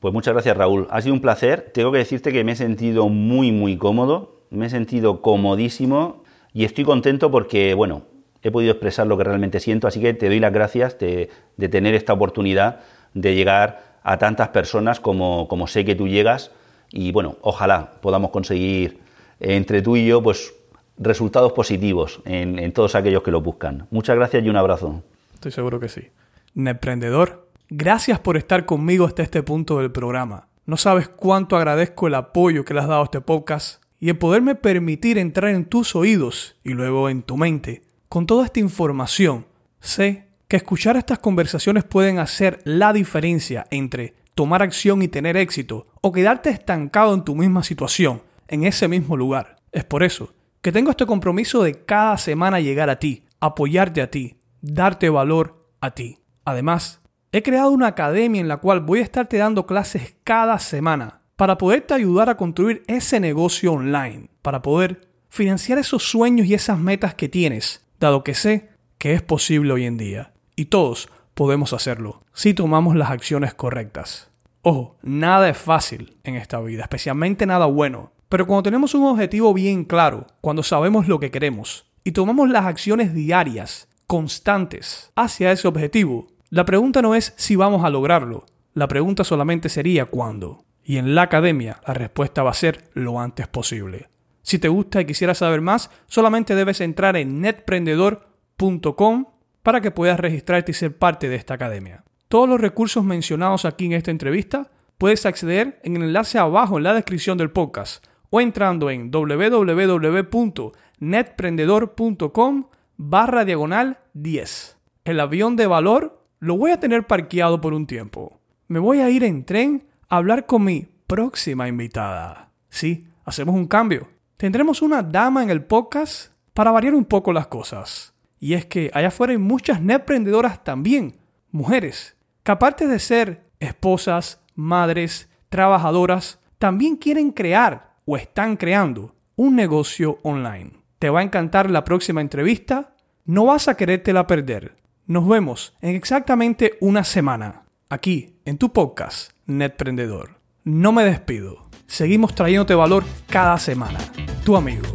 Pues muchas gracias Raúl, ha sido un placer. Tengo que decirte que me he sentido muy, muy cómodo me he sentido comodísimo y estoy contento porque, bueno, he podido expresar lo que realmente siento, así que te doy las gracias de, tener esta oportunidad de llegar a tantas personas como, como, sé que tú llegas y, bueno, ojalá podamos conseguir entre tú y yo, pues, resultados positivos en, en todos aquellos que lo buscan. Muchas gracias y un abrazo. Estoy seguro que sí. Emprendedor, gracias por estar conmigo hasta este punto del programa. No sabes cuánto agradezco el apoyo que le has dado a este podcast y el poderme permitir entrar en tus oídos y luego en tu mente. Con toda esta información, sé que escuchar estas conversaciones pueden hacer la diferencia entre tomar acción y tener éxito o quedarte estancado en tu misma situación, en ese mismo lugar. Es por eso que tengo este compromiso de cada semana llegar a ti, apoyarte a ti, darte valor a ti. Además, he creado una academia en la cual voy a estarte dando clases cada semana para poderte ayudar a construir ese negocio online, para poder financiar esos sueños y esas metas que tienes, dado que sé que es posible hoy en día. Y todos podemos hacerlo si tomamos las acciones correctas. Ojo, nada es fácil en esta vida, especialmente nada bueno. Pero cuando tenemos un objetivo bien claro, cuando sabemos lo que queremos y tomamos las acciones diarias, constantes, hacia ese objetivo, la pregunta no es si vamos a lograrlo, la pregunta solamente sería cuándo. Y en la academia la respuesta va a ser lo antes posible. Si te gusta y quisieras saber más, solamente debes entrar en netprendedor.com para que puedas registrarte y ser parte de esta academia. Todos los recursos mencionados aquí en esta entrevista puedes acceder en el enlace abajo en la descripción del podcast o entrando en www.netprendedor.com barra diagonal 10. El avión de valor lo voy a tener parqueado por un tiempo. Me voy a ir en tren hablar con mi próxima invitada. Sí, hacemos un cambio. Tendremos una dama en el podcast para variar un poco las cosas. Y es que allá afuera hay muchas emprendedoras también, mujeres, que aparte de ser esposas, madres, trabajadoras, también quieren crear o están creando un negocio online. ¿Te va a encantar la próxima entrevista? No vas a querértela perder. Nos vemos en exactamente una semana, aquí en tu podcast Netprendedor. No me despido. Seguimos trayéndote valor cada semana. Tu amigo,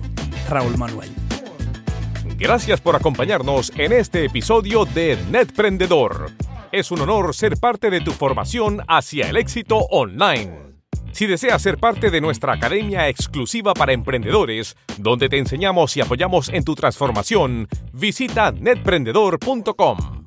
Raúl Manuel. Gracias por acompañarnos en este episodio de Netprendedor. Es un honor ser parte de tu formación hacia el éxito online. Si deseas ser parte de nuestra academia exclusiva para emprendedores, donde te enseñamos y apoyamos en tu transformación, visita netprendedor.com.